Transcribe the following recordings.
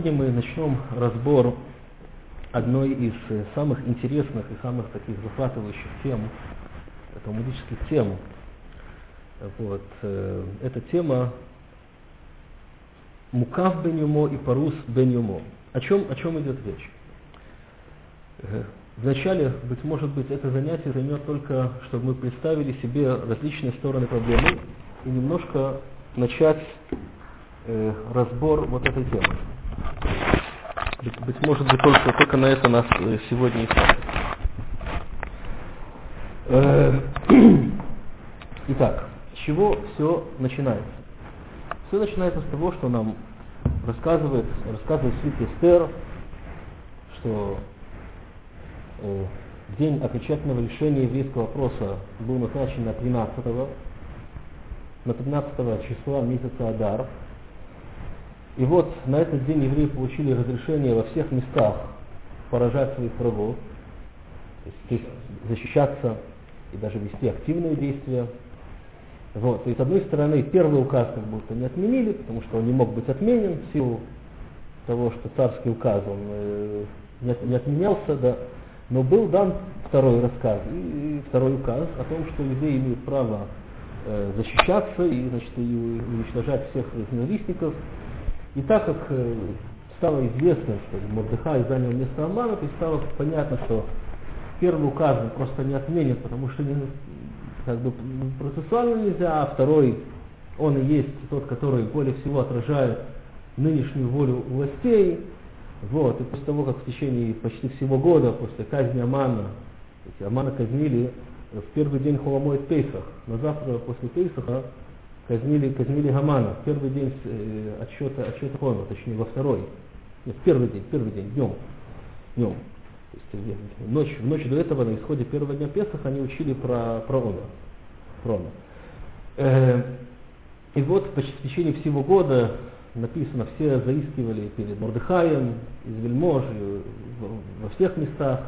Сегодня мы начнем разбор одной из э, самых интересных и самых таких захватывающих тем, талмудических тем. Вот. э, Эта тема Мукав бен Юмо и Парус бен Юмо. О чем, о чем идет речь? Э, Вначале, быть может быть, это занятие займет только, чтобы мы представили себе различные стороны проблемы и немножко начать э, разбор вот этой темы. Быть, может быть, только, только на это нас э, сегодня и. Э, Итак, с чего все начинается? Все начинается с того, что нам рассказывает, рассказывает свит Эстер, что э, день окончательного решения еврейского вопроса был назначен на 13 на 13 числа месяца Адар. И вот на этот день евреи получили разрешение во всех местах поражать своих врагов, то есть защищаться и даже вести активные действия. Вот. И с одной стороны, первый указ как будто не отменили, потому что он не мог быть отменен в силу того, что царский указ он э, не, от, не отменялся, да. но был дан второй рассказ и, второй указ о том, что евреи имеют право э, защищаться и, значит, и уничтожать всех ненавистников. И так как э, стало известно, что Мордыхай занял место Амана, то стало понятно, что первый указ просто не отменен, потому что не, как бы процессуально нельзя, а второй, он и есть тот, который более всего отражает нынешнюю волю властей. Вот, и после того, как в течение почти всего года, после казни Амана, Амана казнили в первый день Холомоид Пейсах, на завтра после Пейсаха казнили, казнили Гамана, в первый день э, отсчета, отсчета Холома, точнее во второй, нет, в первый день, первый день, днем, днем. То есть, в ночь, в ночь до этого, на исходе первого дня Песах, они учили про, про Она. Про Она. Э, и вот почти в течение всего года написано, все заискивали перед Мордыхаем, из вельмож, во всех местах.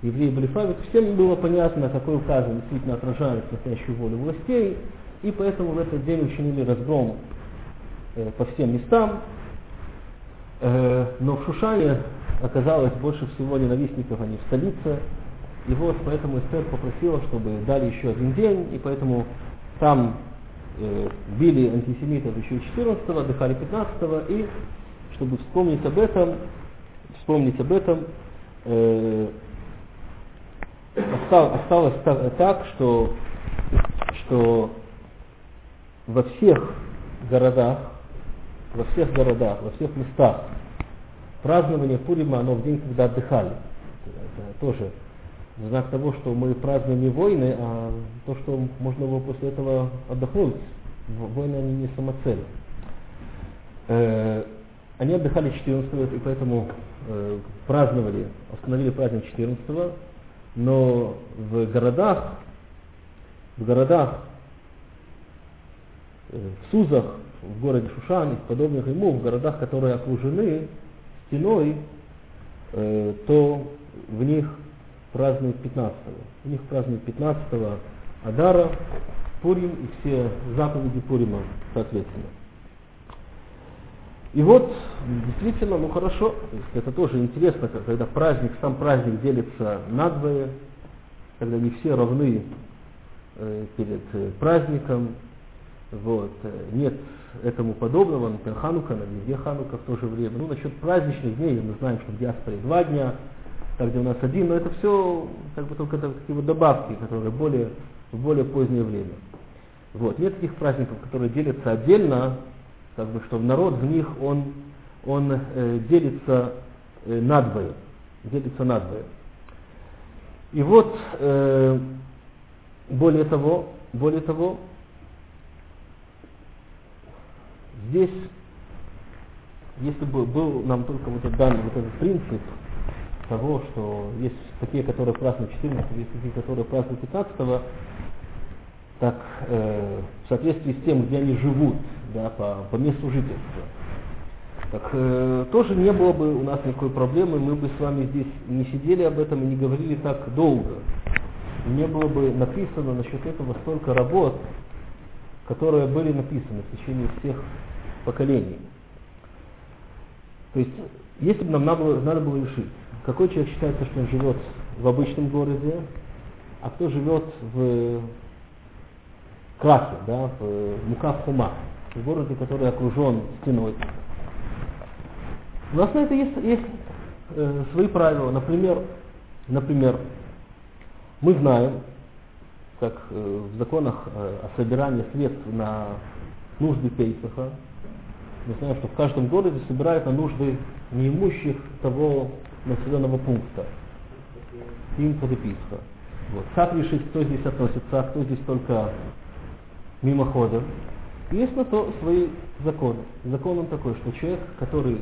Евреи были правы, всем было понятно, какой указ действительно отражает настоящую волю властей, и поэтому в этот день учинили разгром э, по всем местам. Э, но в Шушане оказалось больше всего ненавистников, они в столице. И вот поэтому Эстер попросила, чтобы дали еще один день, и поэтому там э, били антисемитов еще 14-го, отдыхали 15-го, и чтобы вспомнить об этом, вспомнить об этом, э, осталось, осталось так, так, что, что во всех городах, во всех городах, во всех местах празднование Пурима, оно в день, когда отдыхали. Это тоже знак того, что мы празднуем не войны, а то, что можно было после этого отдохнуть. Войны, они не самоцель. Э, они отдыхали 14 и поэтому э, праздновали, остановили праздник 14 но в городах, в городах, в Сузах, в городе Шушан и подобных ему, в городах, которые окружены стеной, э, то в них празднуют 15-го. У них празднуют 15-го Адара, Пурим и все заповеди Пурима, соответственно. И вот, действительно, ну хорошо, это тоже интересно, когда праздник, сам праздник делится на двое, когда не все равны э, перед э, праздником, вот, нет этому подобного, например, Ханука, на везде Ханука в то же время. Ну, насчет праздничных дней, мы знаем, что в диаспоре два дня, так где у нас один, но это все как бы только такие вот добавки, которые более, в более позднее время. Вот. Нет таких праздников, которые делятся отдельно, как бы, что народ в них, он, он э, делится э, надвое, делится надвое. И вот, э, более того, более того, здесь, если бы был нам только вот этот данный вот этот принцип того, что есть такие, которые празднуют 14 есть такие, которые празднуют 15 так э, в соответствии с тем, где они живут, да, по, по месту жительства, так э, тоже не было бы у нас никакой проблемы, мы бы с вами здесь не сидели об этом и не говорили так долго. Не было бы написано насчет этого столько работ, которые были написаны в течение всех поколений. То есть, если бы нам надо было, надо было решить, какой человек считается, что он живет в обычном городе, а кто живет в Красе, да, в Мукав-Хума, в городе, который окружен стеной. У нас на это есть, есть э, свои правила. Например, например, мы знаем, как э, в законах э, о собирании средств на нужды Пейсаха, мы знаем, что в каждом городе собирают на нужды неимущих того населенного пункта. Им подописка. Вот. Как решить, кто здесь относится, а кто здесь только мимоходом? Есть на то свои законы. Закон он такой, что человек, который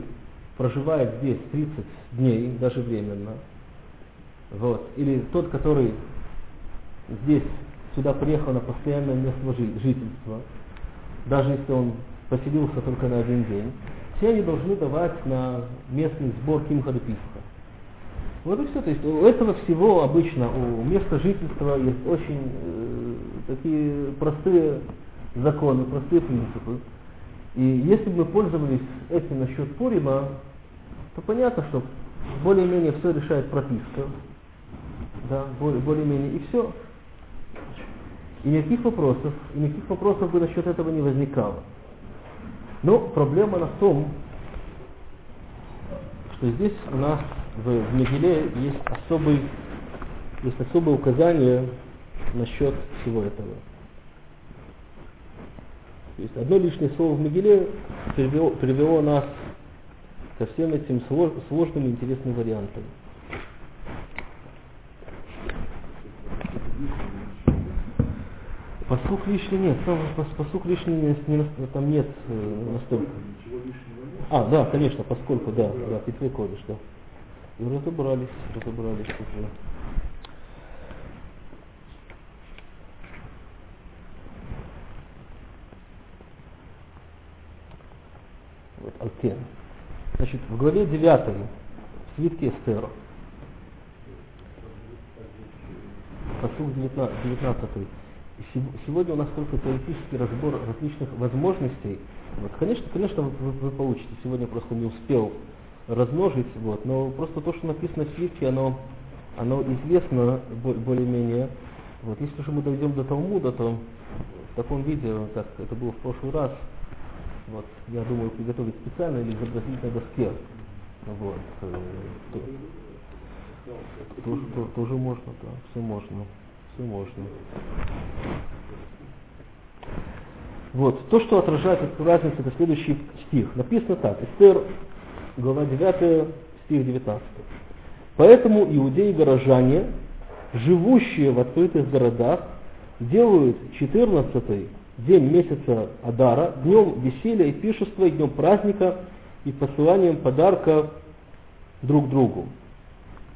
проживает здесь 30 дней, даже временно, вот, или тот, который здесь сюда приехал на постоянное место жительства, даже если он поселился только на один день, все они должны давать на местный сбор Кимхада Писха. Вот и все. То есть у этого всего обычно, у места жительства есть очень э, такие простые законы, простые принципы. И если бы мы пользовались этим насчет Пурима, то понятно, что более-менее все решает прописка. Да, более-менее и все. И никаких вопросов, и никаких вопросов бы насчет этого не возникало. Но проблема в том, что здесь у нас в, в Мегиле есть особый, есть особое указание насчет всего этого. То есть одно лишнее слово в Мегиле привело, привело нас ко всем этим сложным и интересным вариантам. Посук лишний нет, там посук лишний не, там нет э, настолько. А, да, конечно, поскольку, да, да, Петвей Кодыш, да. И разобрались, разобрались уже. Вот, Алкен. Значит, в главе 9 в свитке Эстера, посуд 19, 19 сегодня у нас только теоретический разбор различных возможностей. Вот, конечно, конечно, вы, вы получите. Сегодня просто не успел размножить, вот, но просто то, что написано в свитке, оно, оно известно более-менее. Вот, если же мы дойдем до Талмуда, то в таком виде, как это было в прошлый раз, вот, я думаю, приготовить специально или изобразить на доске. Вот, э, то, тоже, то, тоже можно, да, все можно все можно. Вот, то, что отражает эту разницу, это следующий стих. Написано так, Эстер, глава 9, стих 19. Поэтому иудеи-горожане, живущие в открытых городах, делают 14 день месяца Адара, днем веселья и пишества, и днем праздника, и посыланием подарка друг другу.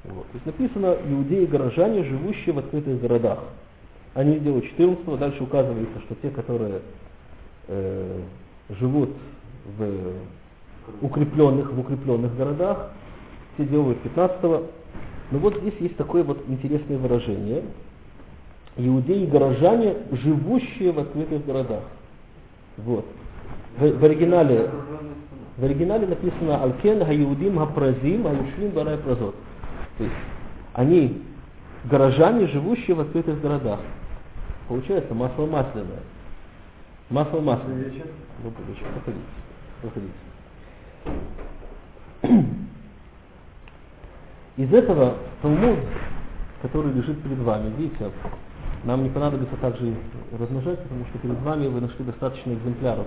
Вот. То есть написано иудеи-горожане, живущие в открытых городах. Они делают 14 дальше указывается, что те, которые э, живут в укрепленных, в укрепленных городах, те делают 15 -го. Но вот здесь есть такое вот интересное выражение. Иудеи-горожане, живущие в открытых городах. Вот. В, в оригинале в оригинале написано Алкен Хаюдим Хапразим Хаюшвим Барай Празот. То есть они горожане, живущие в открытых городах. Получается масло масляное. Масло масляное. Добрый вечер. Проходите. Проходите. Из этого Талмуд, который лежит перед вами, видите, нам не понадобится также размножать, потому что перед вами вы нашли достаточно экземпляров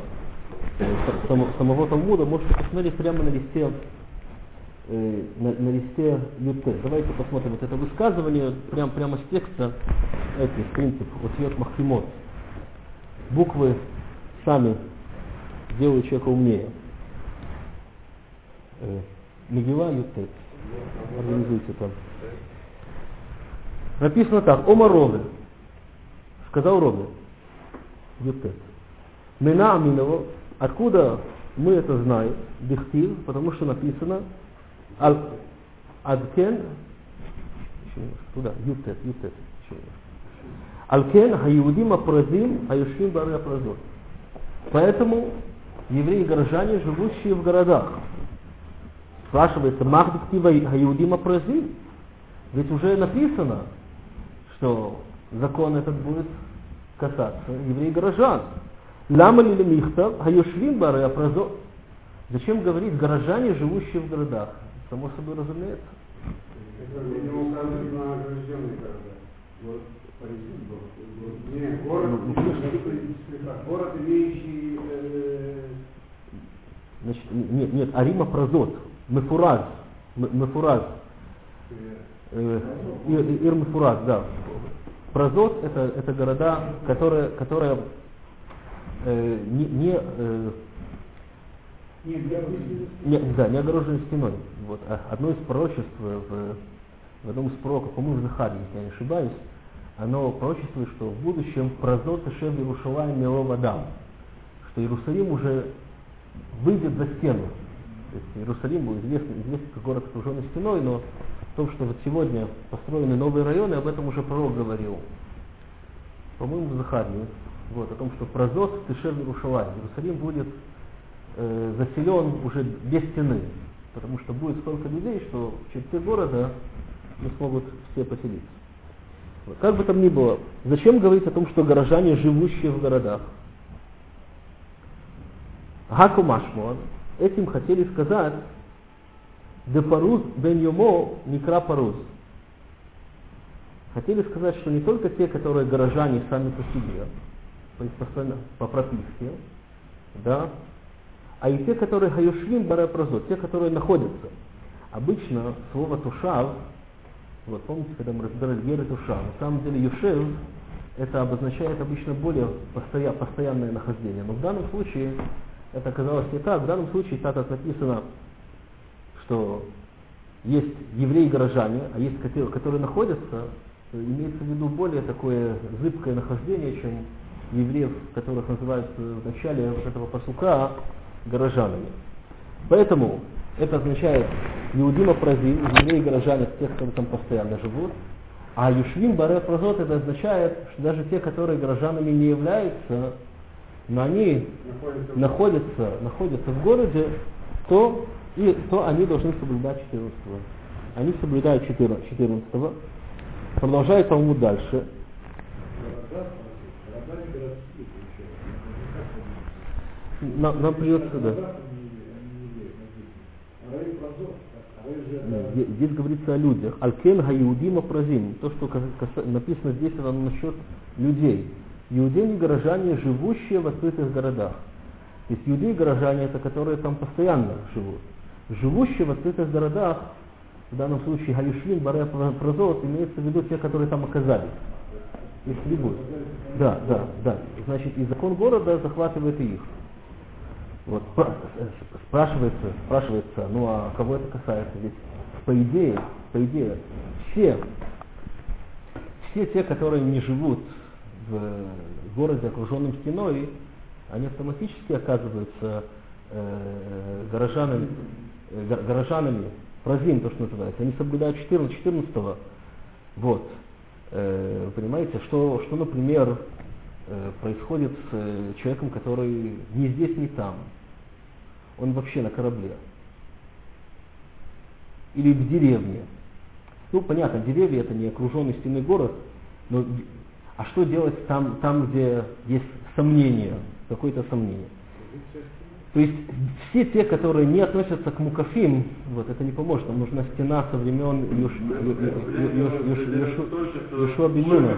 самого Талмуда. Можете посмотреть прямо на листе э, на, на листе ЮТ. Давайте посмотрим вот это высказывание прям, прямо с текста, эти, принцип, йод махимот. Буквы сами делают человека умнее. Э, Мегила ЮТ. Организуйте там. Написано так, Ома Рове. Сказал Рове. ЮТ. Мина Аминова. Откуда мы это знаем? Дихтив, потому что написано Аль Адкен, туда, Ютет, Ютет, Алькен Хаюдим Апразим Аюшвим Бары Апразот. Поэтому евреи-горожане, живущие в городах, Спрашивается, Махдиктива Аюдима Празим? Ведь уже написано, что закон этот будет касаться евреев-горожан. Лама ли михта, хаюшвим бары апразо. Зачем говорить горожане, живущие в городах? Само собой разумеется. Это не указывает на огражденные города. Вот Париж был. Не, город, Ну, город, имеющий э, Значит, нет, нет, Арима Празот, Мефураз, Мефураз, э, Ир, Мефураз, да. Празот это, это города, которые, которые э, не, не, э, не да, не огорожены стеной. Вот. А Одно из пророчеств в, в одном из пророков, по-моему, в Захаре, если я не ошибаюсь, оно пророчествует, что в будущем Празот Шев Иерушалаем Милов Адам, что Иерусалим уже выйдет за стену. То есть Иерусалим был известный, известный как город, окруженный стеной, но в том, что вот сегодня построены новые районы, об этом уже пророк говорил. По-моему, в Захарии. Вот, о том, что Празот Тышев Иерушалаем. Иерусалим будет э, заселен уже без стены, потому что будет столько людей, что в черте города не смогут все поселиться. Вот. Как бы там ни было, зачем говорить о том, что горожане, живущие в городах? Гаку Машмуан, этим хотели сказать, де паруз бен йомо микра. Хотели сказать, что не только те, которые горожане сами по себе, есть постоянно по прописке, да, а и те, которые хаюшвим баре прозот, те, которые находятся. Обычно слово тушав, вот помните, когда мы разбирали гер и туша, на самом деле юшев, это обозначает обычно более постоя, постоянное нахождение. Но в данном случае это оказалось не так. В данном случае, так как написано, что есть евреи-горожане, а есть которые, которые находятся, имеется в виду более такое зыбкое нахождение, чем евреев, которых называют в начале вот этого посука горожанами. Поэтому это означает Иудима Празим, евреи-горожане, тех, которые там постоянно живут, а Юшвим Баре Празот это означает, что даже те, которые горожанами не являются, но они Находится находятся, находятся в городе, то, и, то они должны соблюдать 14 Они соблюдают 14 14 Продолжает Талмуд дальше. города, города городские. Нам, нам придется, да. Здесь говорится о людях. Алькен Гаиудима Празим. То, что написано здесь, это насчет людей. Иудеи горожане, живущие в открытых городах. То есть иудеи горожане, это которые там постоянно живут. Живущие в открытых городах, в данном случае Галюшлин, Баре Прозот, имеется в виду те, которые там оказались. Их требуют. Да, да, да. Значит, и закон города захватывает и их. Вот, э, спрашивается, спрашивается, ну а кого это касается? Ведь по идее, по идее, все, все те, которые не живут в городе, окруженном стеной, они автоматически оказываются э, горожанами, э, го- горожанами, празим, то, что называется. Они соблюдают 14, 14 вот. Э, понимаете, что, что, например, э, происходит с э, человеком, который ни здесь, ни там. Он вообще на корабле. Или в деревне. Ну, понятно, деревья это не окруженный стеной город, но а что делать там, там где есть сомнение, какое-то сомнение? То есть все те, которые не относятся к мукафим, вот это не поможет. Нам нужна стена со времен Юшуа бен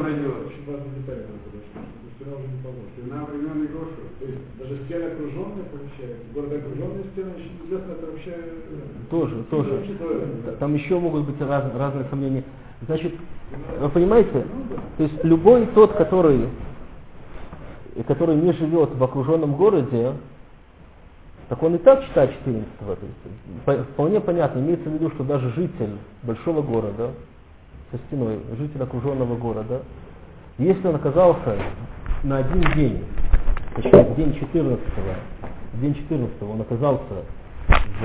Стена уже не поможет. Стена времен Игошу. То есть даже стены окруженные, получается. Город окруженные стены, еще неизвестно, это вообще... э, Тоже, тоже. вообще Там еще могут быть раз- разные сомнения. Значит, вы понимаете, то есть любой тот, который, который не живет в окруженном городе, так он и так читает 14 то есть, по- вполне понятно, имеется в виду, что даже житель большого города, со стеной, житель окруженного города, если он оказался на один день, точнее, в день 14 в день 14 он оказался в,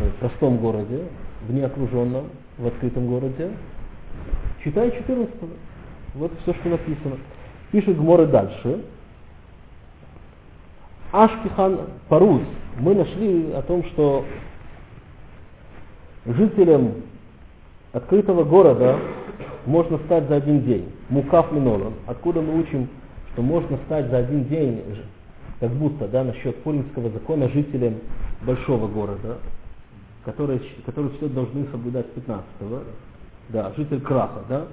в простом городе, в неокруженном, в открытом городе, читай 14 Вот все, что написано. Пишет Гморы дальше. Ашкихан Парус. Мы нашли о том, что жителем открытого города можно стать за один день. Мукаф Минолан. Откуда мы учим, что можно стать за один день, как будто, да, насчет Пуримского закона жителем большого города, который, который все должны соблюдать 15-го. Да, житель Краха, да.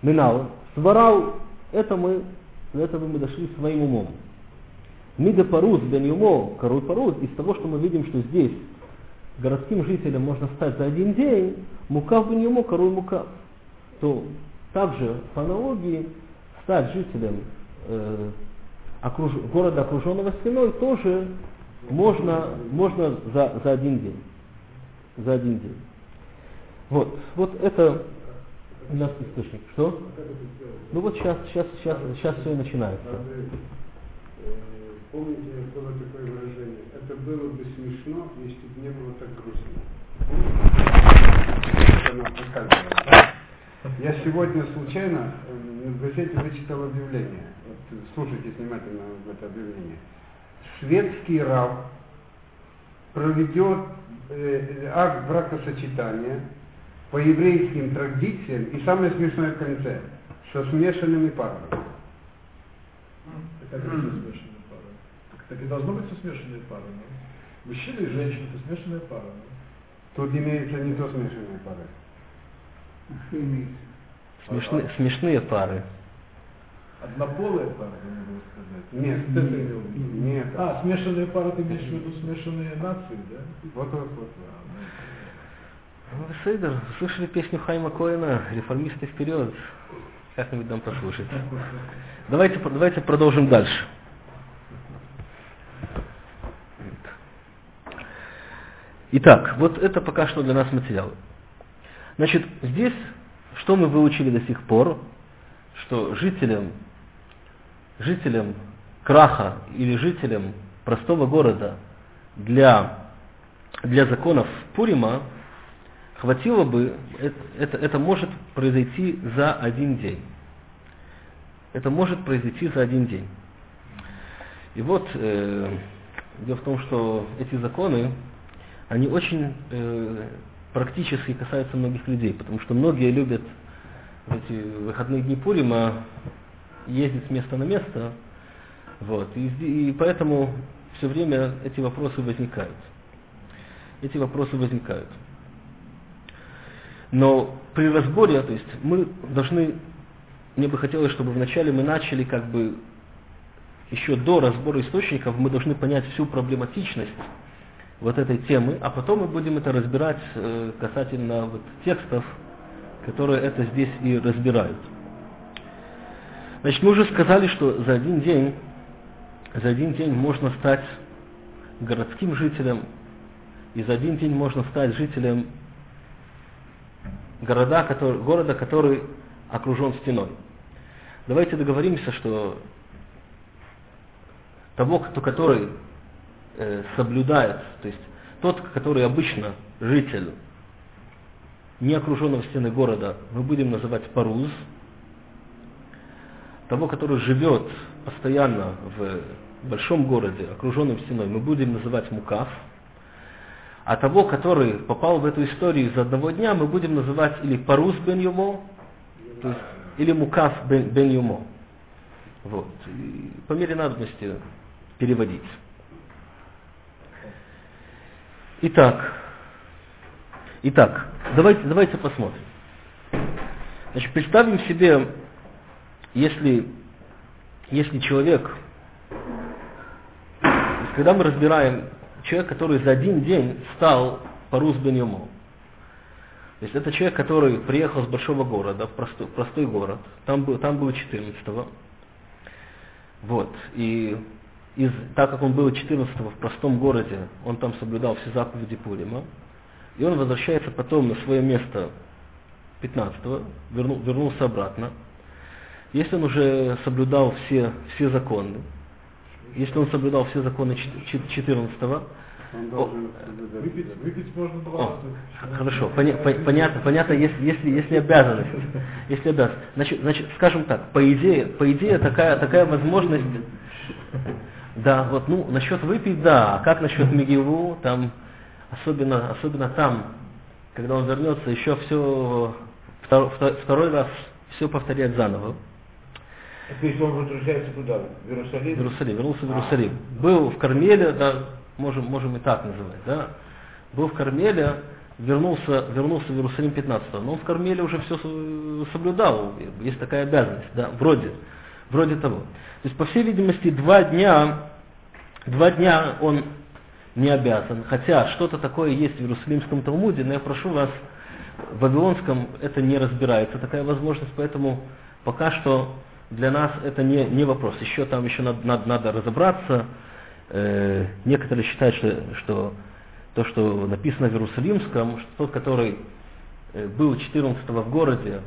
Минал. Сварал, это мы, до этого мы дошли своим умом. Мида Паруз бен Юмо, Каруй Паруз, из того, что мы видим, что здесь городским жителям можно стать за один день, Мукав бен Юмо, Каруй Мукав, то также по аналогии стать жителем э, окруж... города, окруженного стеной, тоже можно, можно за, за один день. За один день. Вот, вот это у нас источник. Что? Ну вот сейчас, сейчас, сейчас, сейчас все и начинается. Помните, было такое выражение? Это было бы смешно, если бы не было так грустно. Я сегодня случайно в газете вычитал объявление. Вот, слушайте внимательно это объявление. Шведский раб проведет э, акт бракосочетания по еврейским традициям и самое смешное в конце, со смешанными парами. Это смешанные пары. Так и должно быть со смешанные пары. Мужчина и женщина, это смешанная пара. Тут имеется не то смешанные пары. Смешны, смешные пары. Однополые пары, я могу сказать. Нет, в виду. нет. А, смешанные пары, ты имеешь в виду смешанные нации, да? Вот, вот, вот. Ну, Сейдер, слышали песню Хайма Коэна «Реформисты вперед»? Как-нибудь нам послушать. Давайте, давайте продолжим дальше. Итак, вот это пока что для нас материал. Значит, здесь что мы выучили до сих пор? Что жителям, жителям Краха или жителям простого города для, для законов Пурима хватило бы, это, это, это может произойти за один день. Это может произойти за один день. И вот э, дело в том, что эти законы, они очень э, практически касаются многих людей, потому что многие любят в эти выходные дни Пурима ездить с места на место, вот, и, и поэтому все время эти вопросы возникают. Эти вопросы возникают. Но при разборе, то есть мы должны, мне бы хотелось, чтобы вначале мы начали как бы еще до разбора источников, мы должны понять всю проблематичность вот этой темы, а потом мы будем это разбирать э, касательно вот текстов, которые это здесь и разбирают. Значит, мы уже сказали, что за один день, за один день можно стать городским жителем, и за один день можно стать жителем города, который, города, который окружен стеной. Давайте договоримся, что того, кто, который э, соблюдает, то есть тот, который обычно житель не окруженного стены города, мы будем называть паруз. Того, который живет постоянно в большом городе, окруженном стеной, мы будем называть мукав. А того, который попал в эту историю из одного дня, мы будем называть или паруз бен юмо, то есть, или мукав бен, бен юмо. Вот. И по мере надобности переводить. Итак, итак, давайте, давайте посмотрим. Значит, представим себе, если, если человек, когда мы разбираем человек, который за один день стал парус бен Йомо, то есть это человек, который приехал с большого города, в простой, простой город, там был, там был 14-го, вот, и из, так как он был 14 в простом городе, он там соблюдал все заповеди Пурима, и он возвращается потом на свое место 15 вернул, вернулся обратно. Если он уже соблюдал все, все законы, если он соблюдал все законы 14 выпить, выпить можно два раза. Хорошо, поня, по, понятно, понятно, если, если, если обязанность, если обязанность. Значит, значит, скажем так, по идее, по идее такая, такая возможность да, вот, ну, насчет выпить, да, а как насчет Мегилу, там, особенно, особенно там, когда он вернется, еще все втор, второй раз все повторять заново. То есть он возвращается туда, в Иерусалим? В Иерусалим, вернулся в Иерусалим. Был в Кармеле, да, можем, можем и так называть, да. Был в Кармеле, вернулся, вернулся в Иерусалим 15 но он в Кармеле уже все соблюдал, есть такая обязанность, да, вроде, вроде того. То есть, по всей видимости, два дня, два дня он не обязан, хотя что-то такое есть в Иерусалимском Талмуде, но я прошу вас, в Вавилонском это не разбирается, такая возможность, поэтому пока что для нас это не, не вопрос. Еще там еще надо, надо, надо разобраться. Э, некоторые считают, что, что то, что написано в Иерусалимском, что тот, который э, был 14 в городе,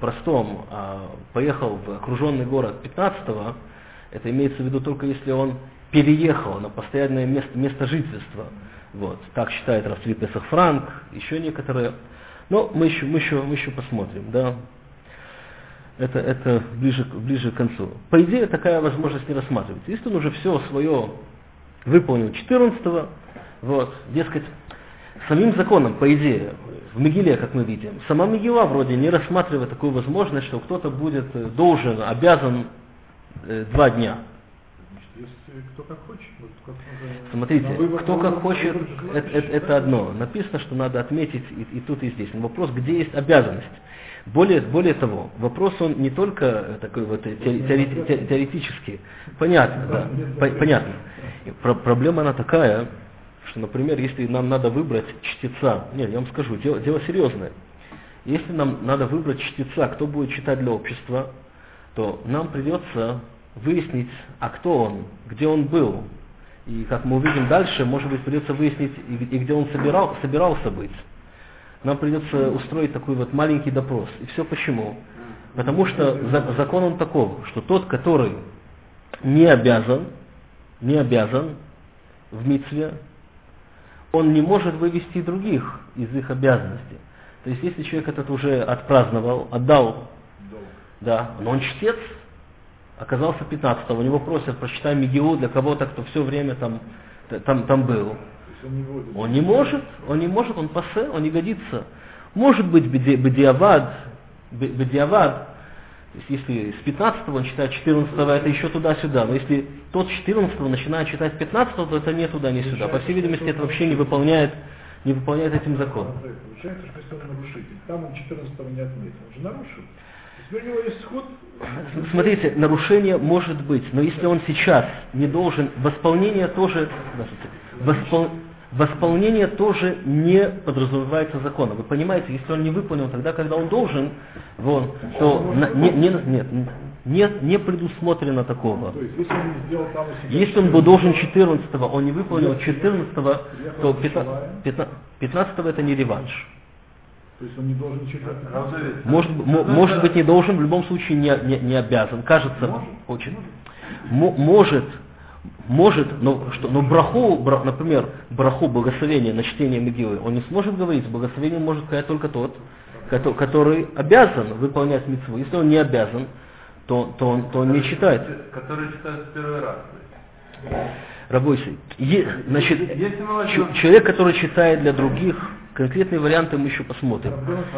простом, а поехал в окруженный город 15 это имеется в виду только если он переехал на постоянное место, место жительства. Вот. Так считает Равцви Песах Франк, еще некоторые. Но мы еще, мы еще, мы еще посмотрим. Да? Это, это ближе, ближе к концу. По идее, такая возможность не рассматривается. Если он уже все свое выполнил 14 вот, дескать, самим законом, по идее, в Мегиле, как мы видим, сама Мегила вроде не рассматривает такую возможность, что кто-то будет э, должен, обязан э, два дня. Если кто как хочет. Как Смотрите, кто как хочет, это, это, это одно. Написано, что надо отметить и, и тут, и здесь. Но вопрос, где есть обязанность. Более, более того, вопрос он не только такой вот теоретический, теоретический. Понятно, да, понятно. Про, проблема она такая, что, например, если нам надо выбрать чтеца, нет, я вам скажу, дело, дело серьезное. Если нам надо выбрать чтеца, кто будет читать для общества, то нам придется выяснить, а кто он, где он был. И как мы увидим дальше, может быть, придется выяснить, и, и где он собирал, собирался быть. Нам придется устроить такой вот маленький допрос. И все почему? Потому что за, закон он таков, что тот, который не обязан, не обязан в митве, он не может вывести других из их обязанностей. То есть, если человек этот уже отпраздновал, отдал, да, но он чтец, оказался 15 у него просят, прочитай Мегиу для кого-то, кто все время там, там, там был. Он не может, он не может, он пассе, он не годится. Может быть бедиавад, бедиавад, есть если с 15 он читает 14 это еще туда-сюда. Но если тот 14 начинает читать 15 то это не туда, не сюда. По всей видимости, это вообще не выполняет, не выполняет этим закон. Получается, что он нарушитель, там он 14 не отметил, он же нарушил. Смотрите, нарушение может быть, но если он сейчас не должен, восполнение тоже, воспол, восполнение тоже не подразумевается законом. Вы понимаете, если он не выполнил тогда, когда он должен, вон, то на, не, не, нет, нет, не предусмотрено такого. То есть, если он, сделал там если он был должен 14 он не выполнил 14 то 15, 15 это не реванш. То есть он не должен читать. Может, может быть не должен, в любом случае не, не, не обязан. Кажется, может, очень. Может, может но, что, но браху, бра, например, браху благословения на чтение Мегилы, он не сможет говорить, благословение может сказать только тот, который, который обязан выполнять митцву. Если он не обязан, то, то, он, то он не читает. Который читает в первый раз. Рабочий. Значит, человек, который читает для других, конкретные варианты мы еще посмотрим.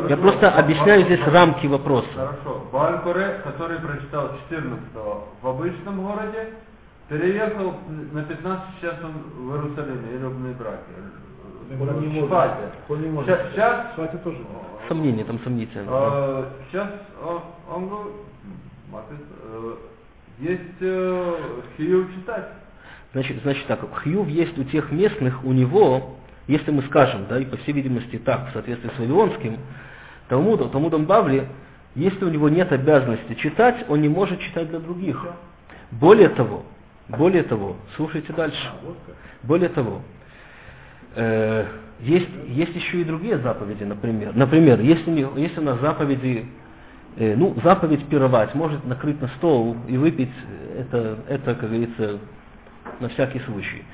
Я просто объясняю здесь рамки вопроса. Хорошо. Балькоре, который прочитал 14 в обычном городе, переехал на 15 часов в Иерусалиме, или в. Он. Он может. Сейчас, Свати тоже. Сомнение там сомнительно. А, сейчас он, он э, есть э, хиюв читать. Значит, значит так, хиюв есть у тех местных, у него, если мы скажем, да, и по всей видимости так, в соответствии с Вавилонским, Талмудом, Талмудом Бавли, если у него нет обязанности читать, он не может читать для других. Более того, более того, слушайте дальше. Более того, э, есть, есть еще и другие заповеди, например. Например, если, если у нас заповеди, э, ну, заповедь пировать, может накрыть на стол и выпить, это, это, как говорится, на всякий случай.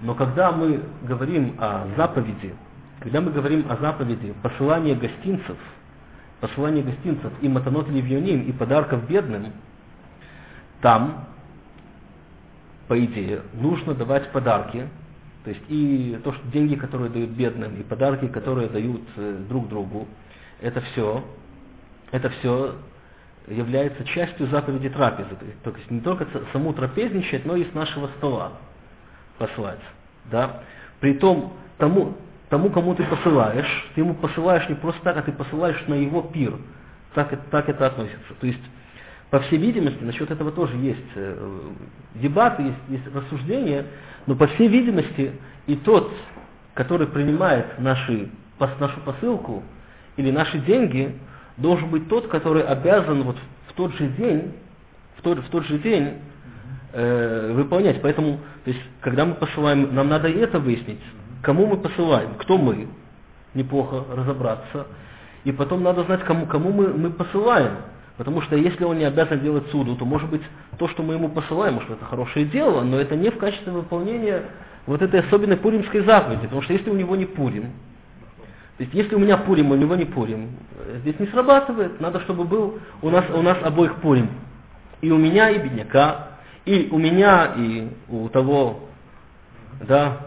Но когда мы говорим о заповеди, когда мы говорим о заповеди посылания гостинцев, посылания гостинцев и матанот ливьоним, и подарков бедным, там по идее, нужно давать подарки То есть и то, что деньги, которые дают бедным, и подарки, которые дают э, друг другу, это все, это все является частью заповеди трапезы. То есть не только саму трапезничать, но и с нашего стола послать. Да? Притом тому, тому, кому ты посылаешь, ты ему посылаешь не просто так, а ты посылаешь на его пир. Так, так это относится. То есть, по всей видимости, насчет этого тоже есть э, дебаты, есть, есть рассуждения, но по всей видимости и тот, который принимает наши, нашу посылку или наши деньги, должен быть тот, который обязан вот в тот же день, в тот, в тот же день э, выполнять. Поэтому, то есть, когда мы посылаем, нам надо и это выяснить, кому мы посылаем, кто мы, неплохо разобраться. И потом надо знать, кому, кому мы, мы посылаем. Потому что если он не обязан делать суду, то может быть то, что мы ему посылаем, может это хорошее дело, но это не в качестве выполнения вот этой особенной пуримской заповеди. Потому что если у него не пурим, то есть если у меня пурим, у него не пурим, здесь не срабатывает. Надо, чтобы был у нас, у нас обоих пурим. И у меня, и бедняка, и у меня, и у того да,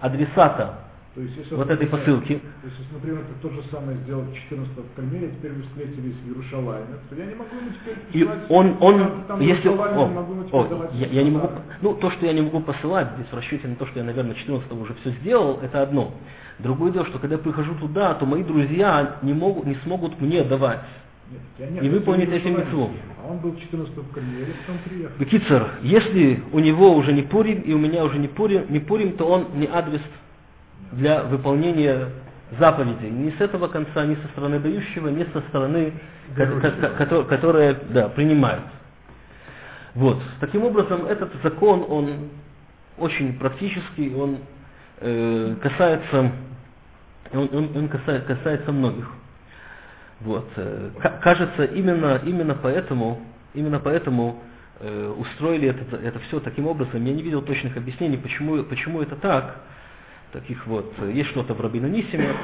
адресата то есть, если, вот этой посылки. То есть, если, например, ты то же самое сделал 14 в Кальмере, теперь вы встретились в Иерушалайме, то я не могу ему теперь И он, он, там, если, о, могу о, я, я не могу, ну, то, что я не могу посылать, здесь в расчете на то, что я, наверное, 14 уже все сделал, это одно. Другое дело, что когда я прихожу туда, то мои друзья не, могут, не смогут мне давать. Нет, нет, и выполнить эти митцву. А он был 14 в Кальмере, потом приехал. Бекицер, если у него уже не пурим, и у меня уже не пурим, не пурим, то он не адрес для выполнения заповедей. Ни с этого конца, ни со стороны дающего, ни со стороны, которая, которая да, принимает. Вот. Таким образом, этот закон, он очень практический, он э, касается, он, он, он касается, касается многих. Вот. Э, кажется, именно, именно поэтому, именно поэтому э, устроили это, это все таким образом. Я не видел точных объяснений, почему, почему это так таких вот, есть что-то в Рабину Нисиме,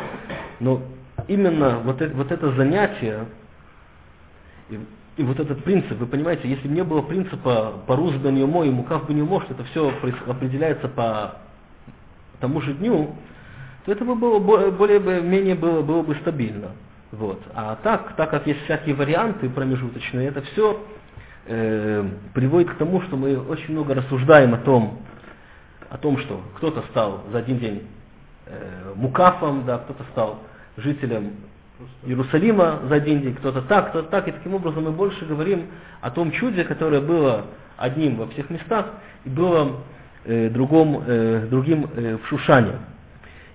но именно вот это, вот это занятие и, и вот этот принцип, вы понимаете, если бы не было принципа паруз беньюмо и мукав беньюмо, что это все определяется по тому же дню, то это бы было более бы, менее было, было бы стабильно. Вот. А так, так как есть всякие варианты промежуточные, это все э, приводит к тому, что мы очень много рассуждаем о том, о том, что кто-то стал за один день э, мукафом, да, кто-то стал жителем Иерусалима за один день, кто-то так, кто-то так. И таким образом мы больше говорим о том чуде, которое было одним во всех местах и было э, другом, э, другим э, в Шушане.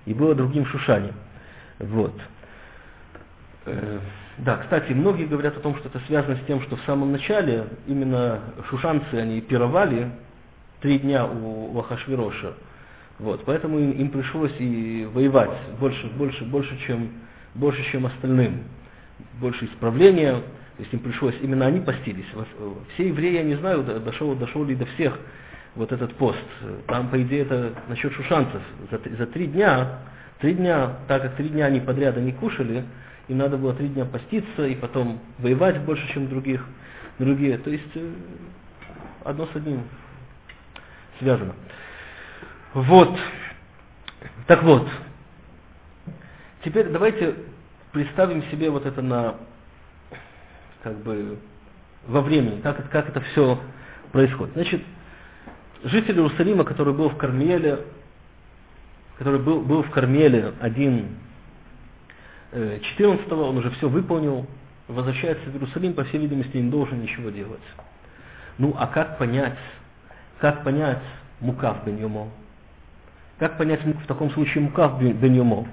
И было другим в Шушане. Вот. Э, да, кстати, многие говорят о том, что это связано с тем, что в самом начале именно шушанцы, они пировали три дня у Вахашвироша. Вот, поэтому им, им пришлось и воевать больше, больше, больше, чем, больше, чем остальным. Больше исправления, то есть им пришлось, именно они постились. Все евреи, я не знаю, дошел, дошел ли до всех вот этот пост. Там, по идее, это насчет шушанцев. За, за три дня, три дня, так как три дня они подряд они кушали, им надо было три дня поститься и потом воевать больше, чем других, другие. То есть э, одно с одним связано. Вот. Так вот. Теперь давайте представим себе вот это на как бы во времени, как, как это все происходит. Значит, житель Иерусалима, который был в Кармеле, который был, был в Кармеле один 14 э, он уже все выполнил, возвращается в Иерусалим, по всей видимости, не должен ничего делать. Ну, а как понять, как понять мукав бен? Как понять в таком случае мукав бен? То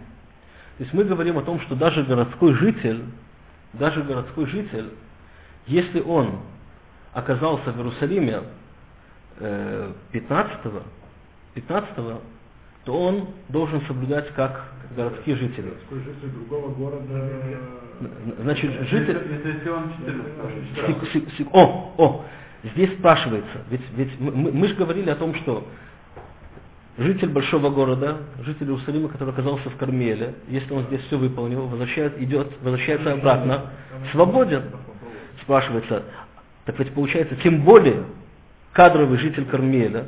есть мы говорим о том, что даже городской житель, даже городской житель, если он оказался в Иерусалиме 15 э, 15 то он должен соблюдать как городские жители. Житель другого города. Значит, житель... Если он 14. О, о, Здесь спрашивается, ведь, ведь мы, мы же говорили о том, что житель большого города, житель Иерусалима, который оказался в Кармеле, если он здесь все выполнил, возвращает, идет, возвращается обратно, свободен. Спрашивается, так ведь получается, тем более кадровый житель Кармеля,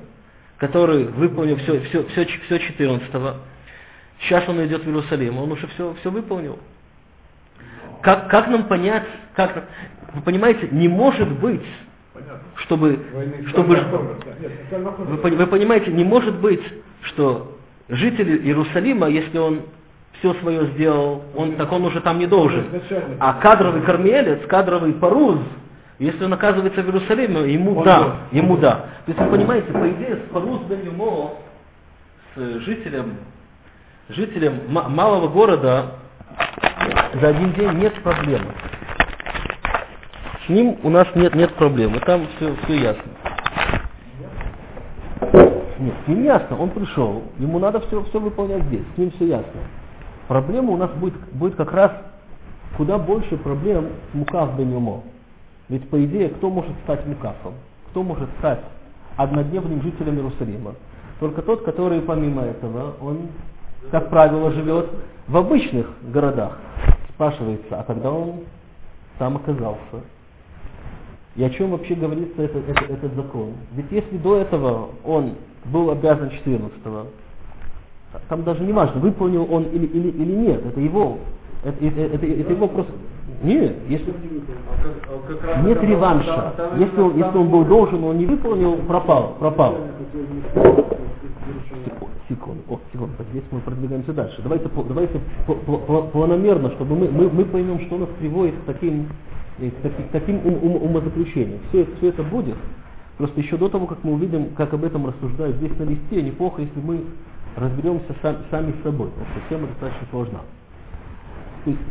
который выполнил все, все, все, все 14 Сейчас он идет в Иерусалим, он уже все, все выполнил. Как, как нам понять, как, вы понимаете, не может быть, чтобы, чтобы вы, вы понимаете, не может быть, что житель Иерусалима, если он все свое сделал, он, так он уже там не должен. А кадровый кормилец, кадровый паруз, если он оказывается в Иерусалиме, ему да, ему да. То есть вы понимаете, по идее, с паруз бен с жителем, жителем малого города за один день нет проблемы. С ним у нас нет, нет проблемы, там все, все ясно. Нет, с ним ясно, он пришел, ему надо все, все выполнять здесь, с ним все ясно. Проблема у нас будет, будет как раз куда больше проблем с Мукав Бенюмо. Ведь по идее, кто может стать Мукафом? Кто может стать однодневным жителем Иерусалима? Только тот, который помимо этого, он, как правило, живет в обычных городах. Спрашивается, а когда он там оказался? И о чем вообще говорится этот, этот, этот закон? Ведь если до этого он был обязан 14-го, там даже не важно, выполнил он или, или, или нет, это его, это, это, это, это его просто... Нет, если... Нет реванша. Если он, если он был должен, он не выполнил, пропал, пропал. Секунду, о, секунду, здесь мы продвигаемся дальше. Давайте, давайте планомерно, чтобы мы, мы, мы поймем, что нас приводит к таким к таким ум, ум, умозаключениям. Все, все это будет. Просто еще до того, как мы увидим, как об этом рассуждают здесь на листе, неплохо, если мы разберемся сам, сами с собой, потому что тема достаточно сложна. То есть,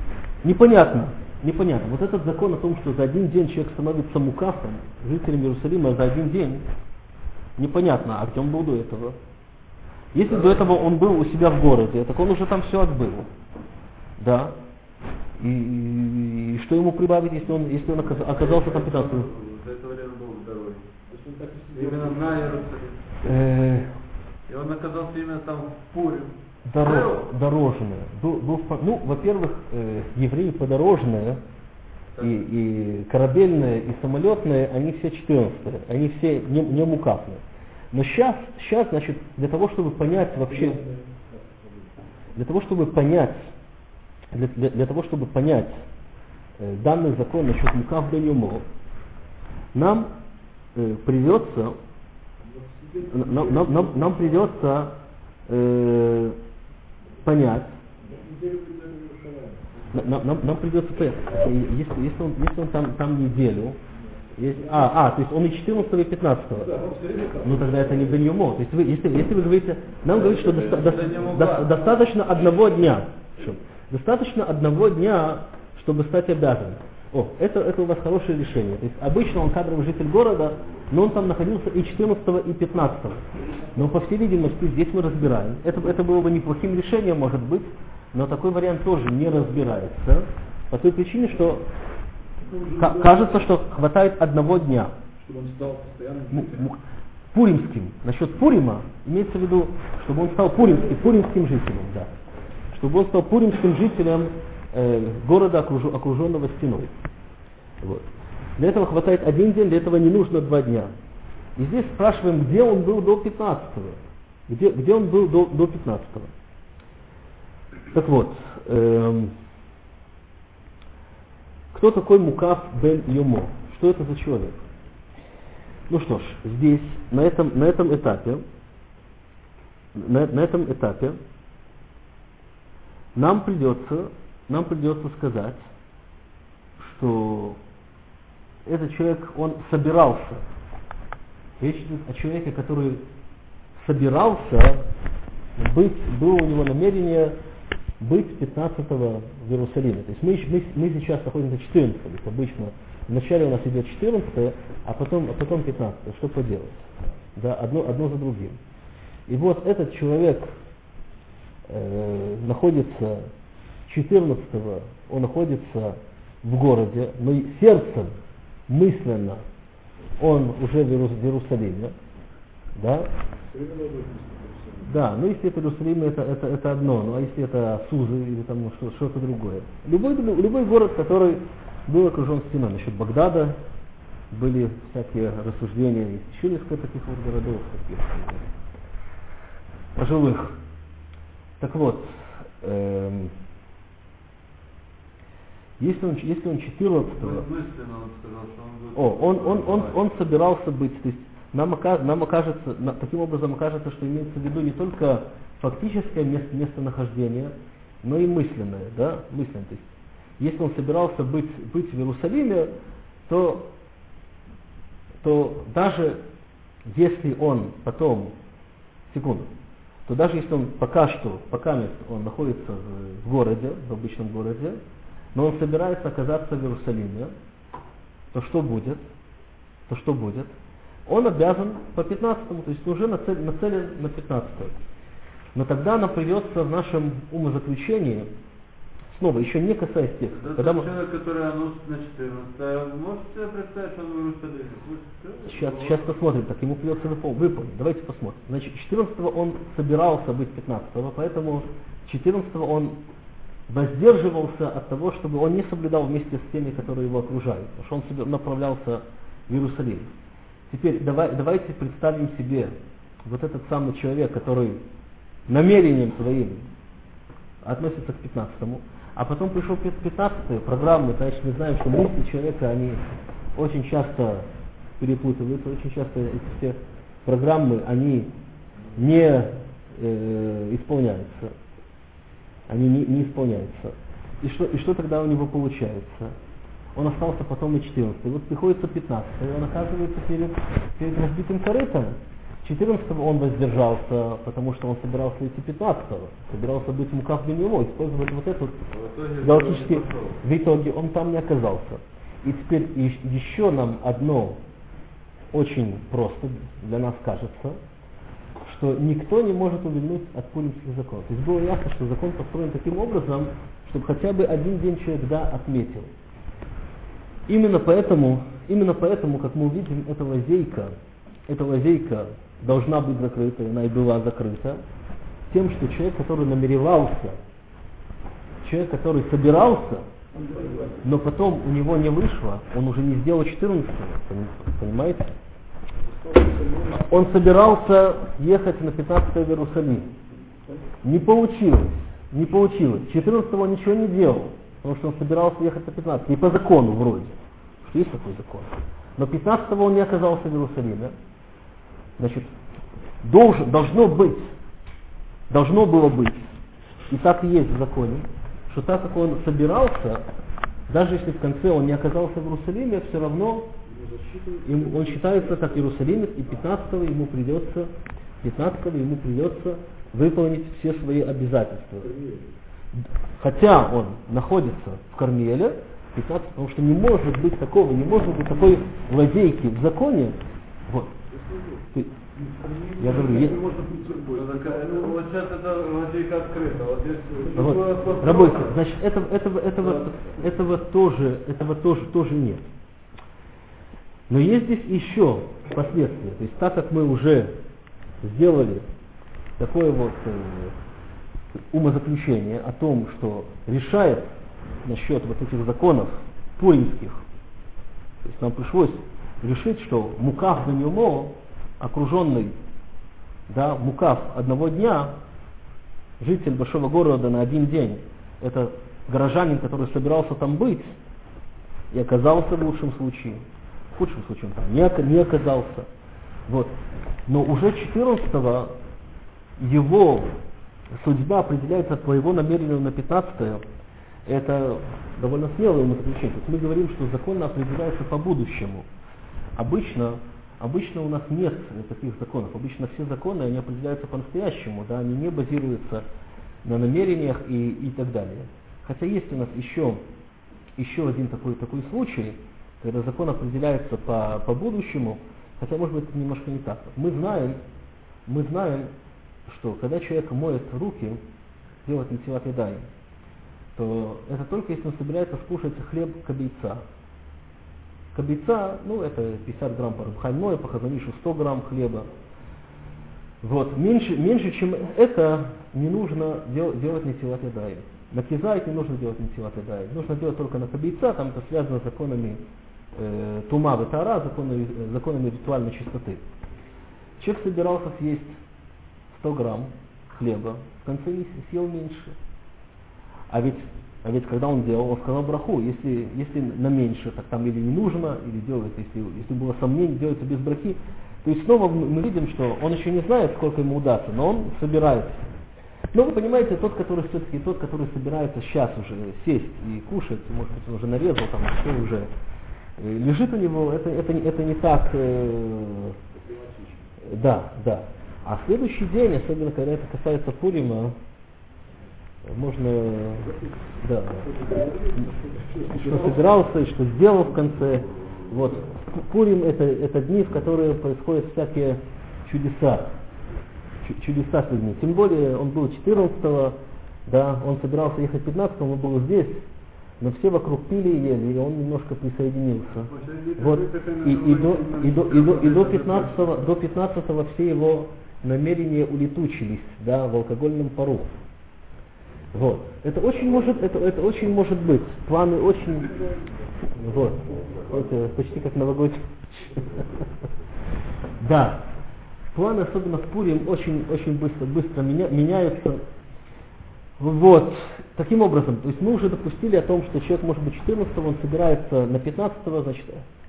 непонятно, непонятно. Вот этот закон о том, что за один день человек становится мукафом, жителем Иерусалима за один день, непонятно, а где он был до этого. Если до этого он был у себя в городе, так он уже там все отбыл. Да. И, и, и что ему прибавить, если он, если он оказался там 15 минут? За это время был в дороге. Именно на Иерусалим. Э, и он оказался именно там в Пурим. Доро, дорожные. Был, был, ну, во-первых, э, евреи подорожные, и, и корабельные, и самолетные, они все 14 они все не, не мукафные. Но сейчас, сейчас, значит, для того, чтобы понять вообще, для того, чтобы понять для, для, для того, чтобы понять э, данный закон насчет мукав бенюмо, нам э, придется нам, нам, нам, нам придется э, понять, нам, нам, нам придется понять, если, если, он, если он там, там неделю, если, а, а, то есть он и 14 и 15 ну тогда это не бенюмо. То есть вы, если, если вы говорите, нам говорит, что доста, до, до, достаточно одного дня. Достаточно одного дня, чтобы стать обязанным. О, это, это у вас хорошее решение. То есть обычно он кадровый житель города, но он там находился и 14 и 15 Но по всей видимости здесь мы разбираем. Это, это было бы неплохим решением, может быть, но такой вариант тоже не разбирается. По той причине, что кажется, что хватает одного дня. Чтобы он стал постоянным Пуримским. Насчет Пурима имеется в виду, чтобы он стал пуримским, пуримским жителем, да чтобы он стал пуримским жителем э, города, окруж, окруженного стеной. Вот. Для этого хватает один день, для этого не нужно два дня. И здесь спрашиваем, где он был до 15 -го? Где, где он был до, до 15 -го? Так вот, эм, кто такой Мукав бен Йомо? Что это за человек? Ну что ж, здесь, на этом, на этом этапе, на, на этом этапе нам придется, нам придется сказать, что этот человек, он собирался. Речь идет о человеке, который собирался быть, было у него намерение быть 15-го в Иерусалиме. То есть мы, мы, мы сейчас находимся 14 то есть обычно вначале у нас идет 14 а потом, а потом 15 Что поделать? Да, одно, одно за другим. И вот этот человек, э, находится 14-го, он находится в городе, но сердцем, мысленно, он уже в Иерусалиме, да? Да, ну если это Иерусалим, это, это, это одно, ну а если это Сузы или там что, что-то другое. Любой, любой город, который был окружен стеной. Насчет Багдада были всякие рассуждения, есть еще несколько таких вот городов, таких пожилых. Так вот, эм, если он, если он 14 Мысленно он сказал, что он будет... О, он, он, он, он собирался быть, то есть нам, нам окажется, таким образом окажется, что имеется в виду не только фактическое место, местонахождение, но и мысленное, да, мысленное. То есть, если он собирался быть, быть в Иерусалиме, то, то даже если он потом, секунду, то даже если он пока что, пока он находится в, городе, в обычном городе, но он собирается оказаться в Иерусалиме, то что будет? То что будет? Он обязан по 15 то есть уже нацелен, на 15 Но тогда нам придется в нашем умозаключении, снова, еще не касаясь текста, Да когда мы, человек, который анус на 14 можете себе представить, что он в Иерусалиме? Пусть всё, Сейчас, вот. сейчас посмотрим, так ему придется выпол- выполнить. Давайте посмотрим. Значит, 14 он собирался быть 15 поэтому 14 он воздерживался от того, чтобы он не соблюдал вместе с теми, которые его окружают, потому что он направлялся в Иерусалим. Теперь давай, давайте представим себе вот этот самый человек, который намерением своим относится к 15 а потом пришел 15 программы, значит, мы знаем, что мысли человека, они очень часто перепутываются, очень часто эти все программы, они не э, исполняются. Они не, не исполняются. И что, и что тогда у него получается? Он остался потом и 14. И вот приходится 15. И он оказывается перед, перед разбитым корытом. 14 он воздержался, потому что он собирался идти 15 собирался быть мукав бенево, использовать вот этот В галактический. В итоге он там не оказался. И теперь еще нам одно очень просто для нас кажется, что никто не может увильнуть от пулинских законов. То есть было ясно, что закон построен таким образом, чтобы хотя бы один день человек да отметил. Именно поэтому, именно поэтому, как мы увидим, эта лазейка, эта лазейка должна быть закрыта, и она и была закрыта, тем, что человек, который намеревался, человек, который собирался, но потом у него не вышло, он уже не сделал 14 понимаете? Он собирался ехать на 15 в Иерусалим. Не получилось, не получилось. 14 он ничего не делал, потому что он собирался ехать на 15, не по закону вроде. Что есть такой закон. Но 15 он не оказался в Иерусалиме. Значит, должен, должно быть, должно было быть, и так и есть в законе, что так как он собирался, даже если в конце он не оказался в Иерусалиме, все равно им- он считается как иерусалимец, и 15 ему придется, 15 ему придется выполнить все свои обязательства. Хотя он находится в Кармеле, 15, потому что не может быть такого, не может быть такой лазейки в законе. Вот. Я говорю, есть, Вот Рабойся, значит, этого, этого, этого, этого, тоже, этого тоже, тоже нет. Но есть здесь еще последствия. То есть так как мы уже сделали такое вот э, умозаключение о том, что решает насчет вот этих законов пуримских, то есть нам пришлось решить, что мукав Бенюмо, окруженный да, мукав одного дня, житель большого города на один день, это горожанин, который собирался там быть, и оказался в лучшем случае. В худшем случае он там не, не оказался. Вот. Но уже 14 его судьба определяется по его намерению на 15 это довольно смелое умозаключение. То есть мы говорим, что законно определяется по будущему. Обычно, обычно у нас нет таких законов. Обычно все законы, они определяются по-настоящему, да, они не базируются на намерениях и, и так далее. Хотя есть у нас еще, еще один такой, такой случай, когда закон определяется по, по будущему, хотя может быть это немножко не так. Мы знаем, мы знаем, что когда человек моет руки, делает нитиват ядай, то это только если он собирается скушать хлеб кабейца. Кабейца, ну это 50 грамм по Рабхайной, по Хазанишу 100 грамм хлеба. Вот, меньше, меньше чем это не нужно дел, делать нитиват ядай. На кизайт не нужно делать нитиват ядай. Нужно делать только на кабейца, там это связано с законами э, тума и тара, законами, законами ритуальной чистоты. Человек собирался съесть 100 грамм хлеба, в конце съел меньше. А ведь, а ведь когда он делал, он сказал браху, если, если на меньше, так там или не нужно, или делать, если, если было сомнение, делается без брахи. То есть снова мы видим, что он еще не знает, сколько ему удастся, но он собирается. Но вы понимаете, тот, который все-таки тот, который собирается сейчас уже сесть и кушать, может быть, он уже нарезал, там все уже э, лежит у него, это, это, это не так, э, да, да. А следующий день, особенно когда это касается Пурима, можно, да, что собирался что сделал в конце. Вот. Пурим это, это дни, в которые происходят всякие чудеса. Чудеса с людьми. Тем более он был 14 да, он собирался ехать 15 он был здесь, но все вокруг пили и ели, и он немножко присоединился. Вот. И, и, до, и, до, и, до, и до 15 до 15 все его намерения улетучились, да, в алкогольном пару. Вот. Это очень может, это, это очень может быть. Планы очень, вот. Это почти как новогодний. Да. Планы, особенно в Пурим, очень, очень быстро, быстро меня, меняются. Вот. Таким образом, то есть мы уже допустили о том, что человек может быть 14 он собирается на 15 значит,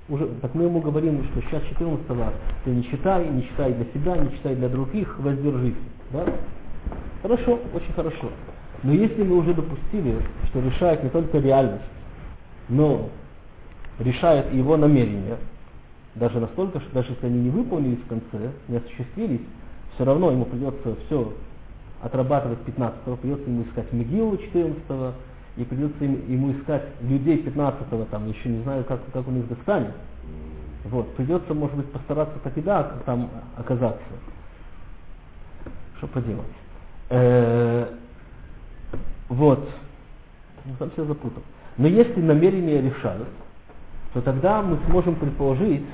уже, так мы ему говорим, что сейчас 14 ты не читай, не читай для себя, не читай для других, воздержись. Да? Хорошо, очень хорошо. Но если мы уже допустили, что решает не только реальность, но решает его намерение, даже настолько, что даже если они не выполнились в конце, не осуществились, все равно ему придется все отрабатывать 15-го, придется ему искать Мегилу 14-го, и придется ему искать людей 15-го, там, еще не знаю, как, как он их достанет. Вот, придется, может быть, постараться так и да, там оказаться. Что поделать. Вот. Ну, сам себя запутал. Но если намерения решают, то тогда мы сможем предположить,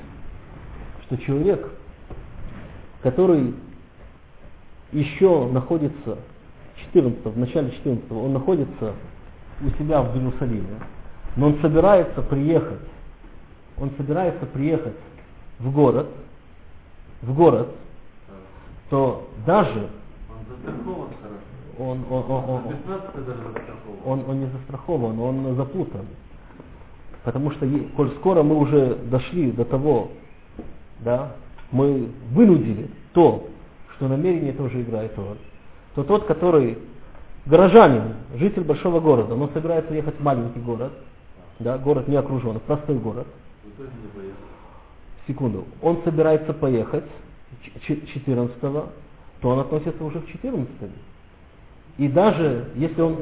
что человек, который еще находится 14, в начале 14, он находится у себя в Иерусалиме, но он собирается приехать, он собирается приехать в город, в город, то даже он, он, он, он, он, не застрахован, он запутан. Потому что, коль скоро мы уже дошли до того, да, мы вынудили то, что намерение тоже играет роль, то тот, который горожанин, житель большого города, но собирается ехать в маленький город, да, город не окруженный, простой город, секунду, он собирается поехать 14 то он относится уже к 14 и даже если он,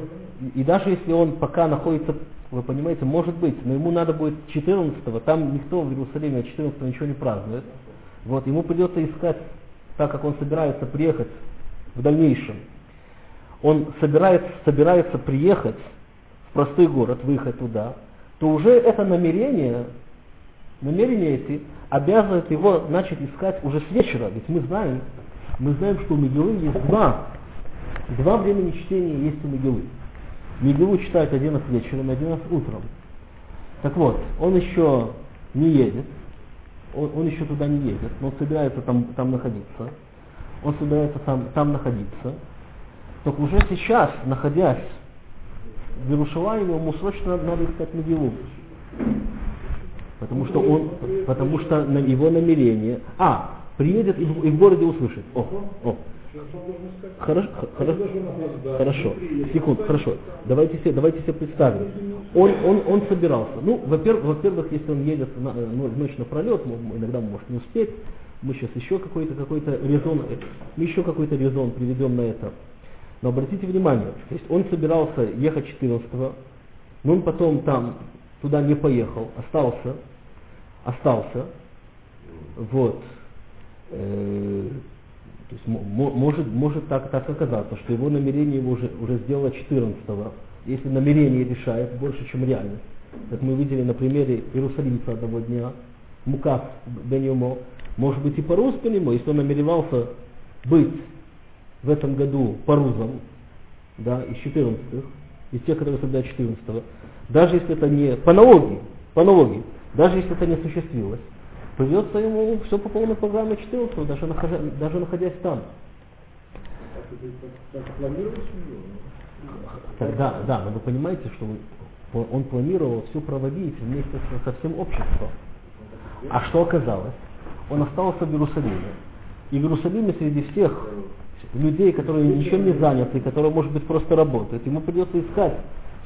и даже если он пока находится, вы понимаете, может быть, но ему надо будет 14-го, там никто в Иерусалиме 14 ничего не празднует. Вот, ему придется искать, так как он собирается приехать в дальнейшем, он собирается, собирается приехать в простой город, выехать туда, то уже это намерение, намерение эти обязывает его начать искать уже с вечера. Ведь мы знаем, мы знаем, что у Мегилы есть два Два времени чтения есть у Мегилы. Мегилу читают один раз вечером, один раз утром. Так вот, он еще не едет, он, он еще туда не едет, но он собирается там, там находиться. Он собирается там, там находиться. Только уже сейчас, находясь в Иерушалайме, ему срочно надо искать Мегилу. Потому что он, потому что на его намерение, а, приедет и в, и в городе услышит. О, о, Хорошо, хорошо, хорошо, секунд, хорошо. Давайте себе, давайте себе представим. Он, он, он собирался. Ну, во-первых, во-первых, если он едет на, ну, ночь напролет, иногда может не успеть. Мы сейчас еще какой-то какой-то резон, мы еще какой-то резон приведем на это. Но обратите внимание, то есть он собирался ехать 14-го, но он потом там туда не поехал, остался, остался, вот. То есть может, может так, так оказаться, что его намерение его уже, уже сделало 14-го. Если намерение решает больше, чем реальность. Как мы видели на примере Иерусалимца одного дня, Мукас Бенюмо, может быть и Парус Бенюмо, если он намеревался быть в этом году Парузом, да, из 14-х, из тех, которые соблюдают 14-го, даже если это не по налоги, по налоги, даже если это не осуществилось, Придется ему все по полной программе 14, даже, находя, даже находясь там. Тогда, да, но вы понимаете, что он- планировал все проводить вместе со, всем обществом. А что оказалось? Он остался в Иерусалиме. И в Иерусалиме среди всех людей, которые ничем не заняты, которые, может быть, просто работают, ему придется искать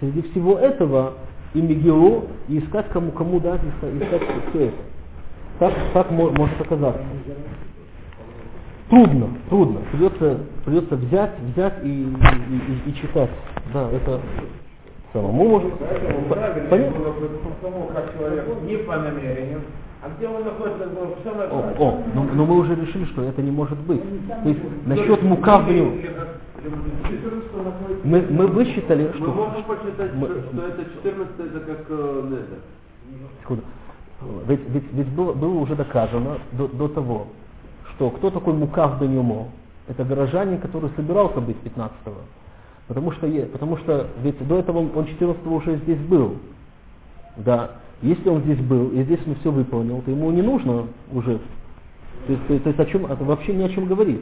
среди всего этого и Мегилу, и искать кому, кому дать, иска- искать все это. Так, так мо- может оказаться. Трудно, трудно. Придется, придется взять, взять и, и, и- и читать. Да, это самому может. Понятно? не по намерению, а где он находится, О, о, но, но мы уже решили, что это не может быть. То есть насчет мукавню, мы, мы высчитали, Мы что... можем посчитать, мы- что, это 14 это как э. Секунду. Ведь, ведь, ведь было, было уже доказано до, до того, что кто такой Мукав Данюмо? Это горожанин, который собирался быть 15-го. Потому что, потому что ведь до этого он, он 14 уже здесь был. Да. Если он здесь был, и здесь он все выполнил, то ему не нужно уже. То есть, то, то есть о чем, это вообще ни о чем говорить.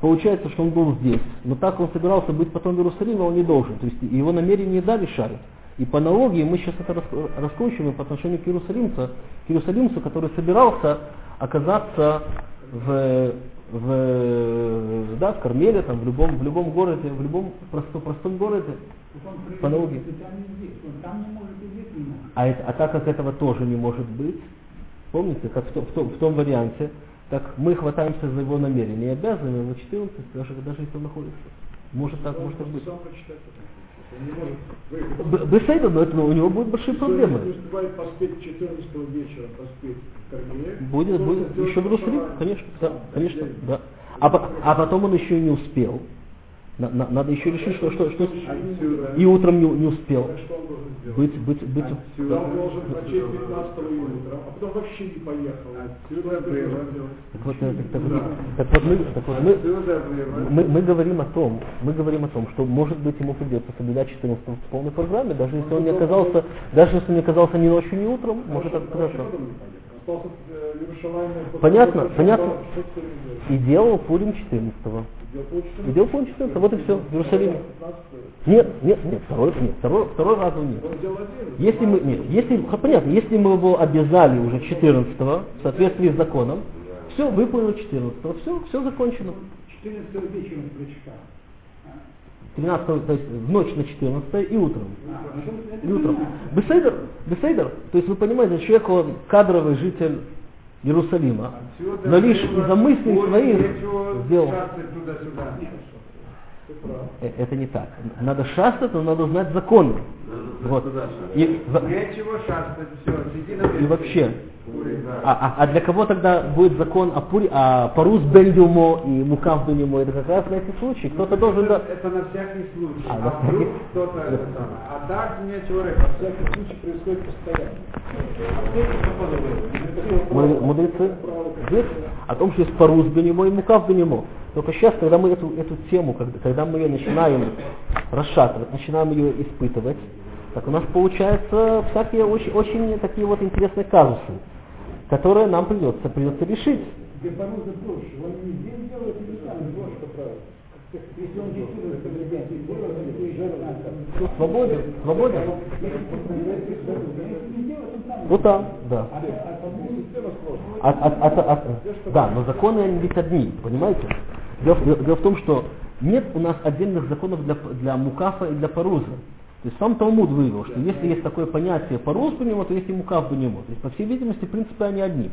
Получается, что он был здесь, но так он собирался быть потом в Иерусалиме, он не должен. То есть его намерение да решает. И по аналогии мы сейчас это рас- раскручиваем по отношению к иерусалимцу, к иерусалимцу, который собирался оказаться в, в, да, в Кармеле, там, в, любом, в любом городе, в любом простом, простом городе. По аналогии. А, это- а так как этого тоже не может быть, помните, как в, том- в том, в том варианте, так мы хватаемся за его намерение и обязываем его 14, даже, даже если он находится. Может так, может так быть. Бесейда, но это, у него будут большие проблемы. Если не успевает поспеть 14 вечера, поспеть в Кармеле, Будет, будет еще в Шаббат. конечно, да, конечно, да. А, а потом он еще и не успел. На- на- надо еще решить, что, что, что Отсюда. и утром не, не успел. Сделать? Быть, быть, быть. Отсюда. Он должен прочесть 15 утром, а потом вообще не поехал. Отсюда Что это было. должен делать? Так вот, так, так вот, так вот мы, так вот мы, мы, мы говорим о том, мы говорим о том, что может быть ему придется соблюдать 14 в полной программе, даже если он не оказался, даже если он не оказался ни ночью, ни утром, может так. Остался э, Понятно, понятно. И делал Пурим 14 Делал делал Пурим 14 вот и все, в Иерусалиме. 15 Нет, нет, нет, второй, нет, второй, второй раз нет. Он. Если мы, нет, если, понятно, если мы его обязали уже 14 в соответствии с законом, все, выполнил 14 все, все закончено. 14 вечером прочитал. 13 то есть в ночь на 14 и утром. А, это И утром. Бесейдер, бесейдер, то есть вы понимаете, человек он кадровый житель Иерусалима, Отсюда но лишь из-за мыслей своих сделал. Э, Это не так. Надо шастать, но надо знать законы. Вот. И, в- Нечего шастать, все, сиди на и вообще. А, а- а для кого тогда будет закон о, пури, о парус бендюмо и мукав бендюмо? Это как раз на эти случаи. Кто-то должен... это, это на всякий случай. А, А, на вдруг кто-то Да. это самое. А так нечего рыпаться. Всякий случай происходит постоянно. Муд- Мудрецы здесь о том, что есть парус бенемо и мукав бенемо. Только сейчас, когда мы эту, эту тему, когда, когда мы ее начинаем расшатывать, начинаем ее испытывать, так у нас получаются всякие очень, очень такие вот интересные казусы, которые нам придется, придется решить. Где порозы больше. Он не здесь делает, или там больше правильно. Если он 14 президент делает, он приезжает на там. Ну, свободен, свободен. Вот там, да. А, а. От- от- от- от- да, но законы они ведь одни, понимаете? Дело, в- дело- дело в том, что нет у нас отдельных законов для, для мукафа и для паруза. То есть сам Талмуд вывел, что если есть такое понятие по нему, то есть и мукаф по нему. То есть, по всей видимости, в принципе, они одни.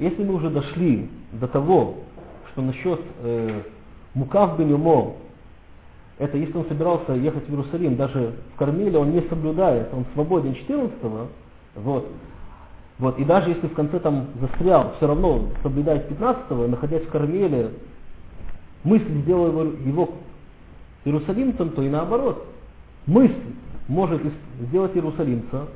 Если мы уже дошли до того, что насчет э, мукаф бенюмо, это если он собирался ехать в Иерусалим, даже в Кармеле он не соблюдает, он свободен 14-го, вот, вот, и даже если в конце там застрял, все равно соблюдает 15-го, находясь в Кармеле, мысль сделала его, его иерусалимцем, то и наоборот. Мысль может сделать иерусалимца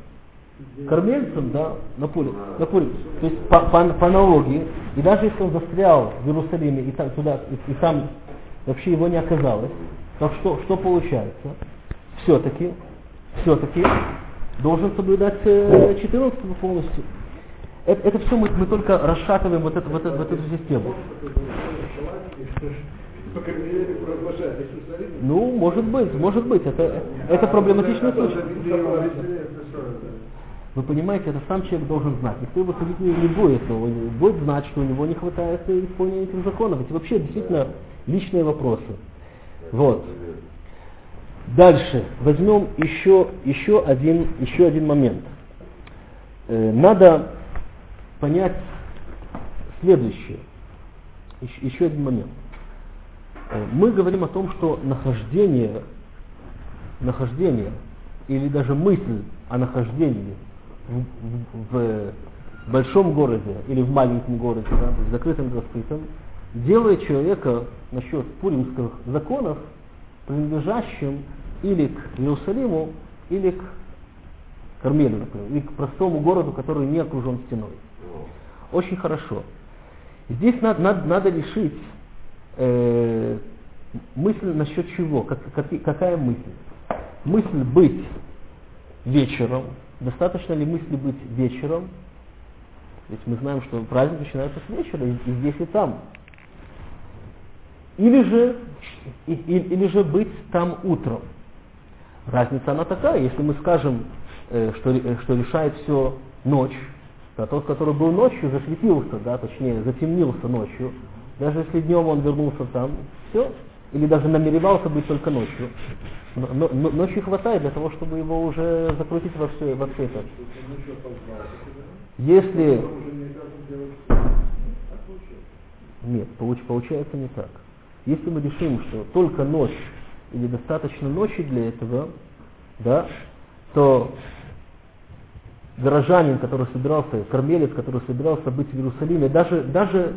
кормельцем, да, на поле, на поле. То есть по, по, по аналогии, и даже если он застрял в Иерусалиме и там, туда, и, и там вообще его не оказалось, то что, что получается? Все-таки, все-таки должен соблюдать э, 14 полностью. Это, это все мы, мы только расшатываем вот, это, вот, это, вот эту систему. Ну, может быть, может быть, это, это проблематичный случай. Вы понимаете, это сам человек должен знать. Никто его судить не, не будет, но он будет знать, что у него не хватает исполнения этих законов. Это вообще действительно личные вопросы. Вот. Дальше возьмем еще, еще, один, еще один момент. Э, надо понять следующее. Еще, еще один момент. Э, мы говорим о том, что нахождение, нахождение или даже мысль о нахождении в, в, в большом городе или в маленьком городе, да, в закрытом раскрытом, делает человека насчет пуримских законов принадлежащим или к Иерусалиму, или к Кармелю, например, или к простому городу, который не окружен стеной. Очень хорошо. Здесь надо, надо, надо решить э, мысль насчет чего, как, как, какая мысль. Мысль быть вечером, достаточно ли мысли быть вечером, ведь мы знаем, что праздник начинается с вечера, и, и здесь, и там. Или же, и, и, или же быть там утром. Разница она такая, если мы скажем, э, что, э, что решает все ночь, то тот, который был ночью, засветился, да, точнее, затемнился ночью, даже если днем он вернулся там, все, или даже намеревался быть только ночью, но, но, ночью хватает для того, чтобы его уже закрутить во все, во все это. Если... Нет, получ, получается не так. Если мы решим, что только ночь или достаточно ночи для этого, да, то горожанин, который собирался, кормелец, который собирался быть в Иерусалиме, даже, даже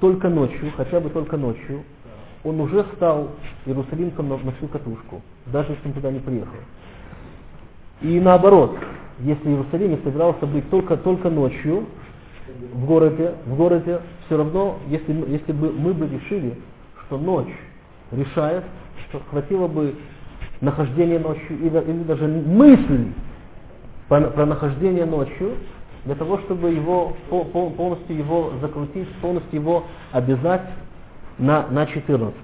только ночью, хотя бы только ночью, он уже стал иерусалимком на, всю катушку, даже если он туда не приехал. И наоборот, если в Иерусалиме собирался быть только, только ночью в городе, в городе, все равно, если, если бы мы бы решили, что ночь решает, что хватило бы нахождения ночью или, или даже мысль про, про нахождение ночью, для того, чтобы его полностью его закрутить, полностью его обязать на, на 14.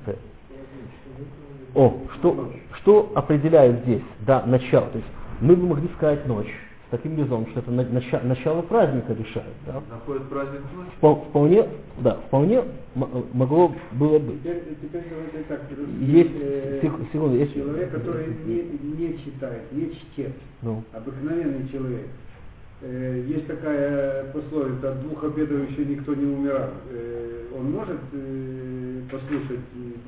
О, что, что определяет здесь, да, начало. То есть мы бы могли сказать ночь с таким резоном, что это начало, начало праздника решает. Да? Находит праздник ночь? Вполне, да, вполне могло было быть. Теперь, теперь давайте так. Есть, э, секунду, есть... Человек, который не, не читает, не чтец, ну. обыкновенный человек, Э, есть такая пословица, от двух обедов еще никто не умирал. Э, он может э, послушать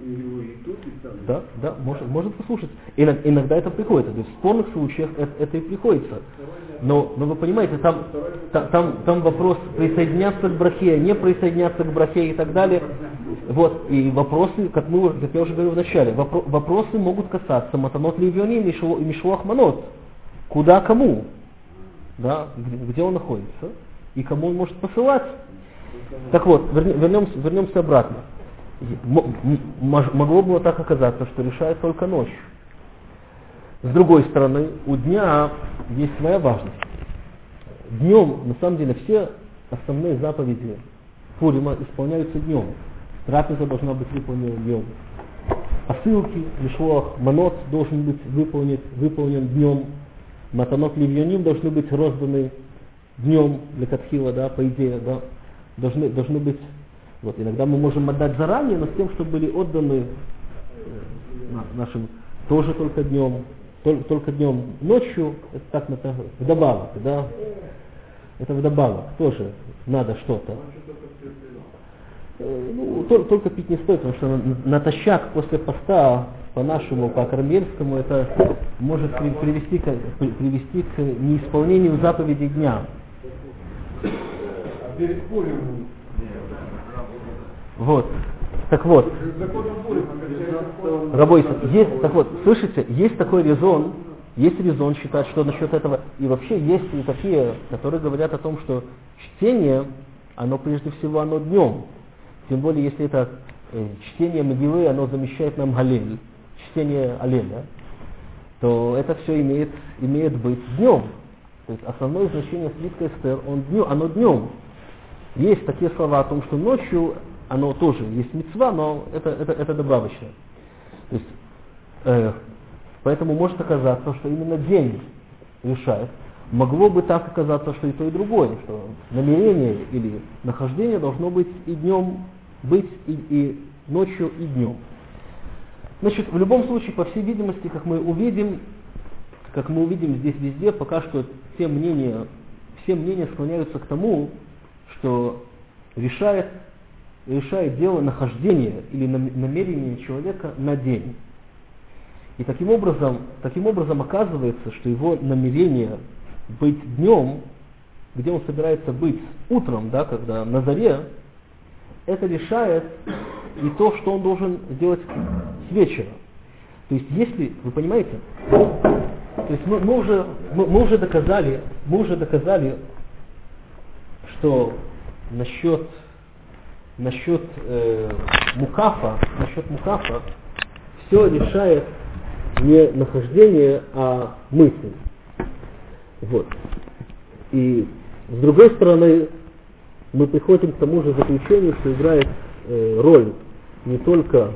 его и тут, и там? Да, да, может, может послушать. Иногда, это приходится. То есть в спорных случаях это, это и приходится. Но, но вы понимаете, там, там, там вопрос присоединяться к брахе, не присоединяться к брахе и так далее. Вот, и вопросы, как, мы, как я уже говорил в начале, вопро, вопросы могут касаться матанот ливиони и мишлох манот. Куда кому? Да, где, он находится и кому он может посылать. Так вот, вернемся, вернемся обратно. Могло бы так оказаться, что решает только ночь. С другой стороны, у дня есть своя важность. Днем, на самом деле, все основные заповеди Пурима исполняются днем. Трапеза должна быть выполнена днем. Посылки, мишлох, манот должен быть выполнен, выполнен днем матанот ливьоним должны быть розданы днем лекатхила, да, по идее, да, должны, должны быть, вот, иногда мы можем отдать заранее, но с тем, чтобы были отданы э, нашим тоже только днем, только, только днем, ночью, это так это вдобавок, да, это вдобавок, тоже надо что-то. Э, ну, только, только пить не стоит, потому что натощак после поста по-нашему, по-кармельскому, это может привести к, привести к неисполнению заповедей дня. А? Вот. Так вот. Рабойся, есть, так вот, слышите, есть такой резон, есть резон считать, что насчет этого, и вообще есть и такие, которые говорят о том, что чтение, оно прежде всего, оно днем. Тем более, если это э, чтение Магилы, оно замещает нам Галель чтение Алеля, то это все имеет, имеет быть днем. То есть основное значение свитка Эстер, он днем, оно днем. Есть такие слова о том, что ночью оно тоже есть мецва, но это, это, это добавочное. То есть, э, поэтому может оказаться, что именно день решает. Могло бы так оказаться, что и то, и другое, что намерение или нахождение должно быть и днем быть, и, и ночью, и днем. Значит, в любом случае, по всей видимости, как мы увидим, как мы увидим здесь везде, пока что все мнения, все мнения склоняются к тому, что решает, решает дело нахождения или намерения человека на день. И таким образом, таким образом оказывается, что его намерение быть днем, где он собирается быть утром, да, когда на заре, это решает и то, что он должен делать с вечера. То есть если, вы понимаете, то есть мы, мы, уже, мы, мы уже доказали, мы уже доказали, что насчет, насчет э, мукафа, насчет мукафа, все решает не нахождение, а мысль. Вот. И с другой стороны, мы приходим к тому же заключению, что играет э, роль не только,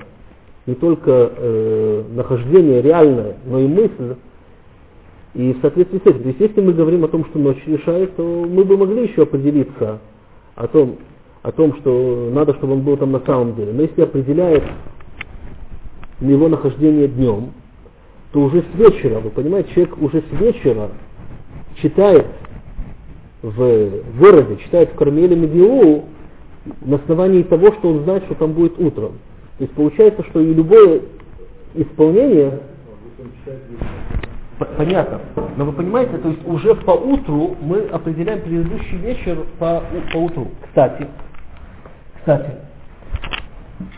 не только э, нахождение реальное, но и мысль. И в соответствии с этим, то есть если мы говорим о том, что ночь решает, то мы бы могли еще определиться о том, о том, что надо, чтобы он был там на самом деле. Но если определяет его нахождение днем, то уже с вечера, вы понимаете, человек уже с вечера читает в городе, читает в Кармеле Медиу на основании того, что он знает, что там будет утром. То есть получается, что и любое исполнение... Понятно. Но вы понимаете, то есть уже по утру мы определяем предыдущий вечер по, по утру. Кстати, кстати,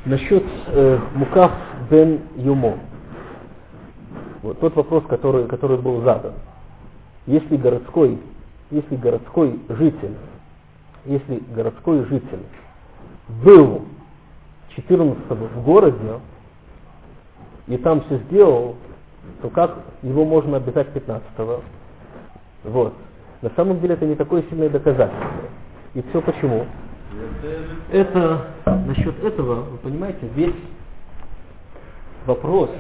насчет э, Мукав бен Юмо. Вот тот вопрос, который, который был задан. Если городской, если городской житель, если городской житель был 14 в городе и там все сделал, то как его можно обязать 15 -го? Вот. На самом деле это не такое сильное доказательство. И все почему? Это насчет этого, вы понимаете, весь вопрос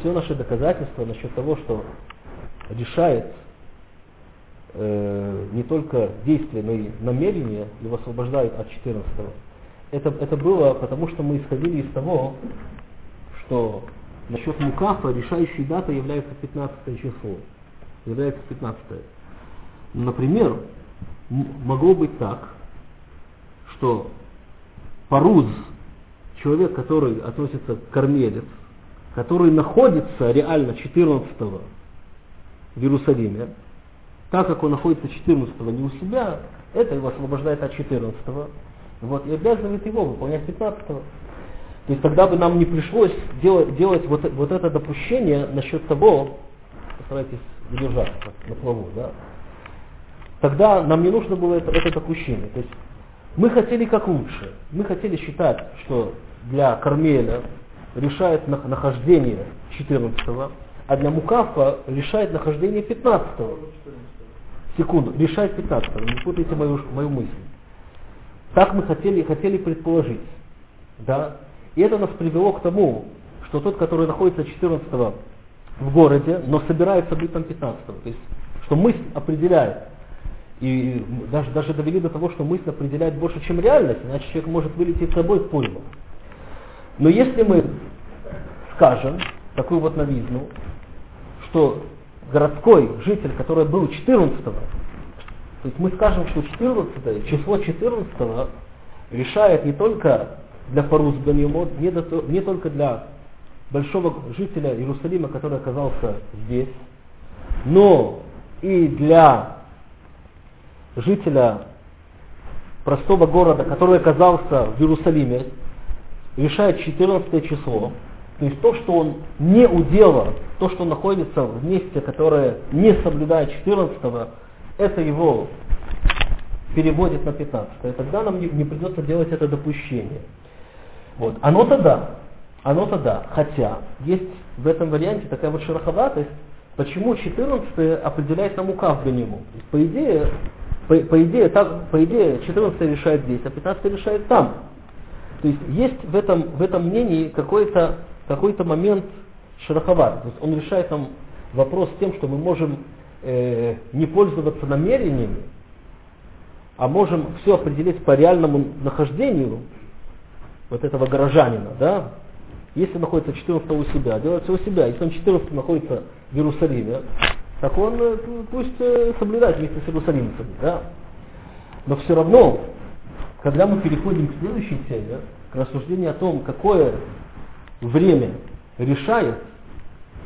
все наши доказательства насчет того, что решает э, не только действие, но и намерение, его освобождают от 14 -го. Это, это было потому, что мы исходили из того, что насчет Мукафа решающей датой является 15 число. Является 15 -е. Например, могло быть так, что Паруз, человек, который относится к кормелец, который находится реально 14 в Иерусалиме, так как он находится 14 не у себя, это его освобождает от 14 вот, и обязывает его выполнять 15 -го. То есть тогда бы нам не пришлось делать, делать вот, вот это допущение насчет того, постарайтесь удержаться на плаву, да, тогда нам не нужно было это, это допущение. То есть мы хотели как лучше. Мы хотели считать, что для Кармеля решает нахождение 14 а для Мукафа решает нахождение 15 -го. Секунду, решает 15 -го. Не путайте мою, мою мысль. Так мы хотели, хотели предположить. Да? И это нас привело к тому, что тот, который находится 14 в городе, но собирается быть там 15 то есть, что мысль определяет, и даже, даже довели до того, что мысль определяет больше, чем реальность, иначе человек может вылететь с собой в пульму. Но если мы скажем такую вот новизну, что городской житель, который был 14 то есть мы скажем, что 14 число 14 решает не только для Фарус Ганимот, не, не только для большого жителя Иерусалима, который оказался здесь, но и для жителя простого города, который оказался в Иерусалиме, решает 14 число, то есть то, что он не удела, то, что находится в месте, которое не соблюдает 14 это его переводит на 15 и тогда нам не, не придется делать это допущение. Вот. Оно-то да, оно-то да, хотя есть в этом варианте такая вот шероховатость, почему 14 определяет нам указ него. По идее, по, по, идее, так, по идее 14 решает здесь, а 15 решает там. То есть есть в этом, в этом мнении какой-то какой момент шероховат. То есть он решает нам вопрос тем, что мы можем э, не пользоваться намерениями, а можем все определить по реальному нахождению вот этого горожанина, да, если находится 14 у себя, делает все у себя. Если он 14 находится в Иерусалиме, так он э, пусть э, соблюдает вместе с иерусалимцами. Да? Но все равно, когда мы переходим к следующей теме, к рассуждению о том, какое время решает,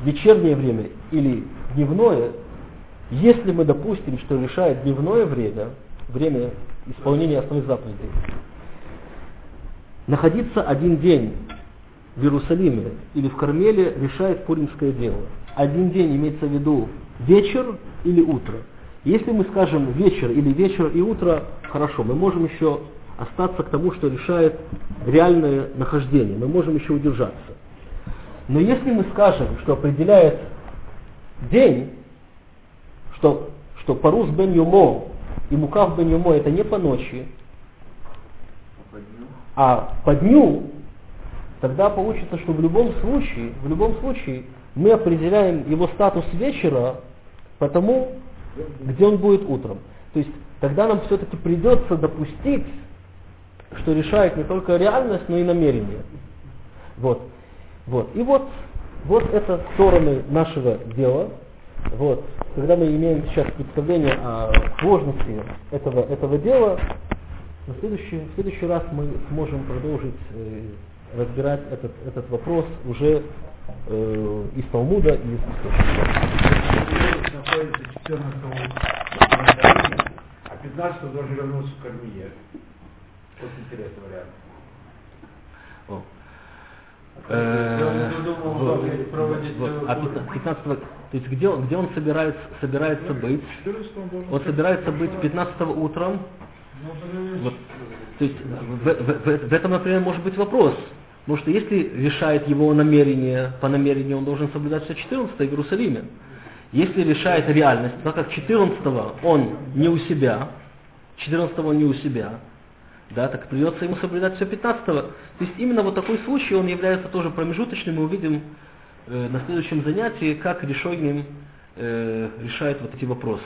вечернее время или дневное, если мы допустим, что решает дневное время, время исполнения основных заповедей, находиться один день в Иерусалиме или в Кармеле решает пуримское дело. Один день имеется в виду вечер или утро. Если мы скажем вечер или вечер и утро, хорошо, мы можем еще остаться к тому, что решает реальное нахождение. Мы можем еще удержаться. Но если мы скажем, что определяет день, что, что парус бен юмо и мукав бен юмо это не по ночи, а по дню, тогда получится, что в любом случае, в любом случае мы определяем его статус вечера по тому, где он будет утром. То есть тогда нам все-таки придется допустить, что решает не только реальность, но и намерение. Вот. Вот. И вот, вот это стороны нашего дела. Вот. Когда мы имеем сейчас представление о сложности этого, этого дела, на следующий, в следующий раз мы сможем продолжить э, разбирать этот, этот вопрос уже э, из Талмуда и из 14 а 15 должен вернуться в Кармие. Вот интересный вариант. Э, А 15, то есть где, где он собирается, собирается быть? 14 он собирается быть 15 утром. Ну, Вот. То есть в, в- в- в этом, например, может быть вопрос. Потому что если решает его намерение, по намерению он должен соблюдать все 14 в Иерусалиме. Если решает реальность, так как 14 он не у себя, 14 он не у себя, да, так придется ему соблюдать все 15 То есть именно вот такой случай, он является тоже промежуточным, мы увидим э, на следующем занятии, как решением э, решает вот эти вопросы.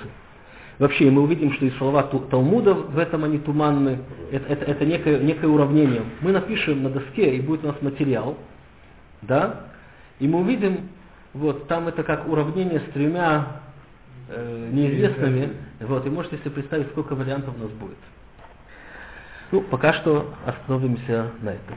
Вообще, мы увидим, что и слова Талмуда в этом они туманны. Это, это, это некое, некое уравнение. Мы напишем на доске, и будет у нас материал, да, и мы увидим, вот, там это как уравнение с тремя э, неизвестными, вот, и можете себе представить, сколько вариантов у нас будет. Ну, пока что остановимся на этом.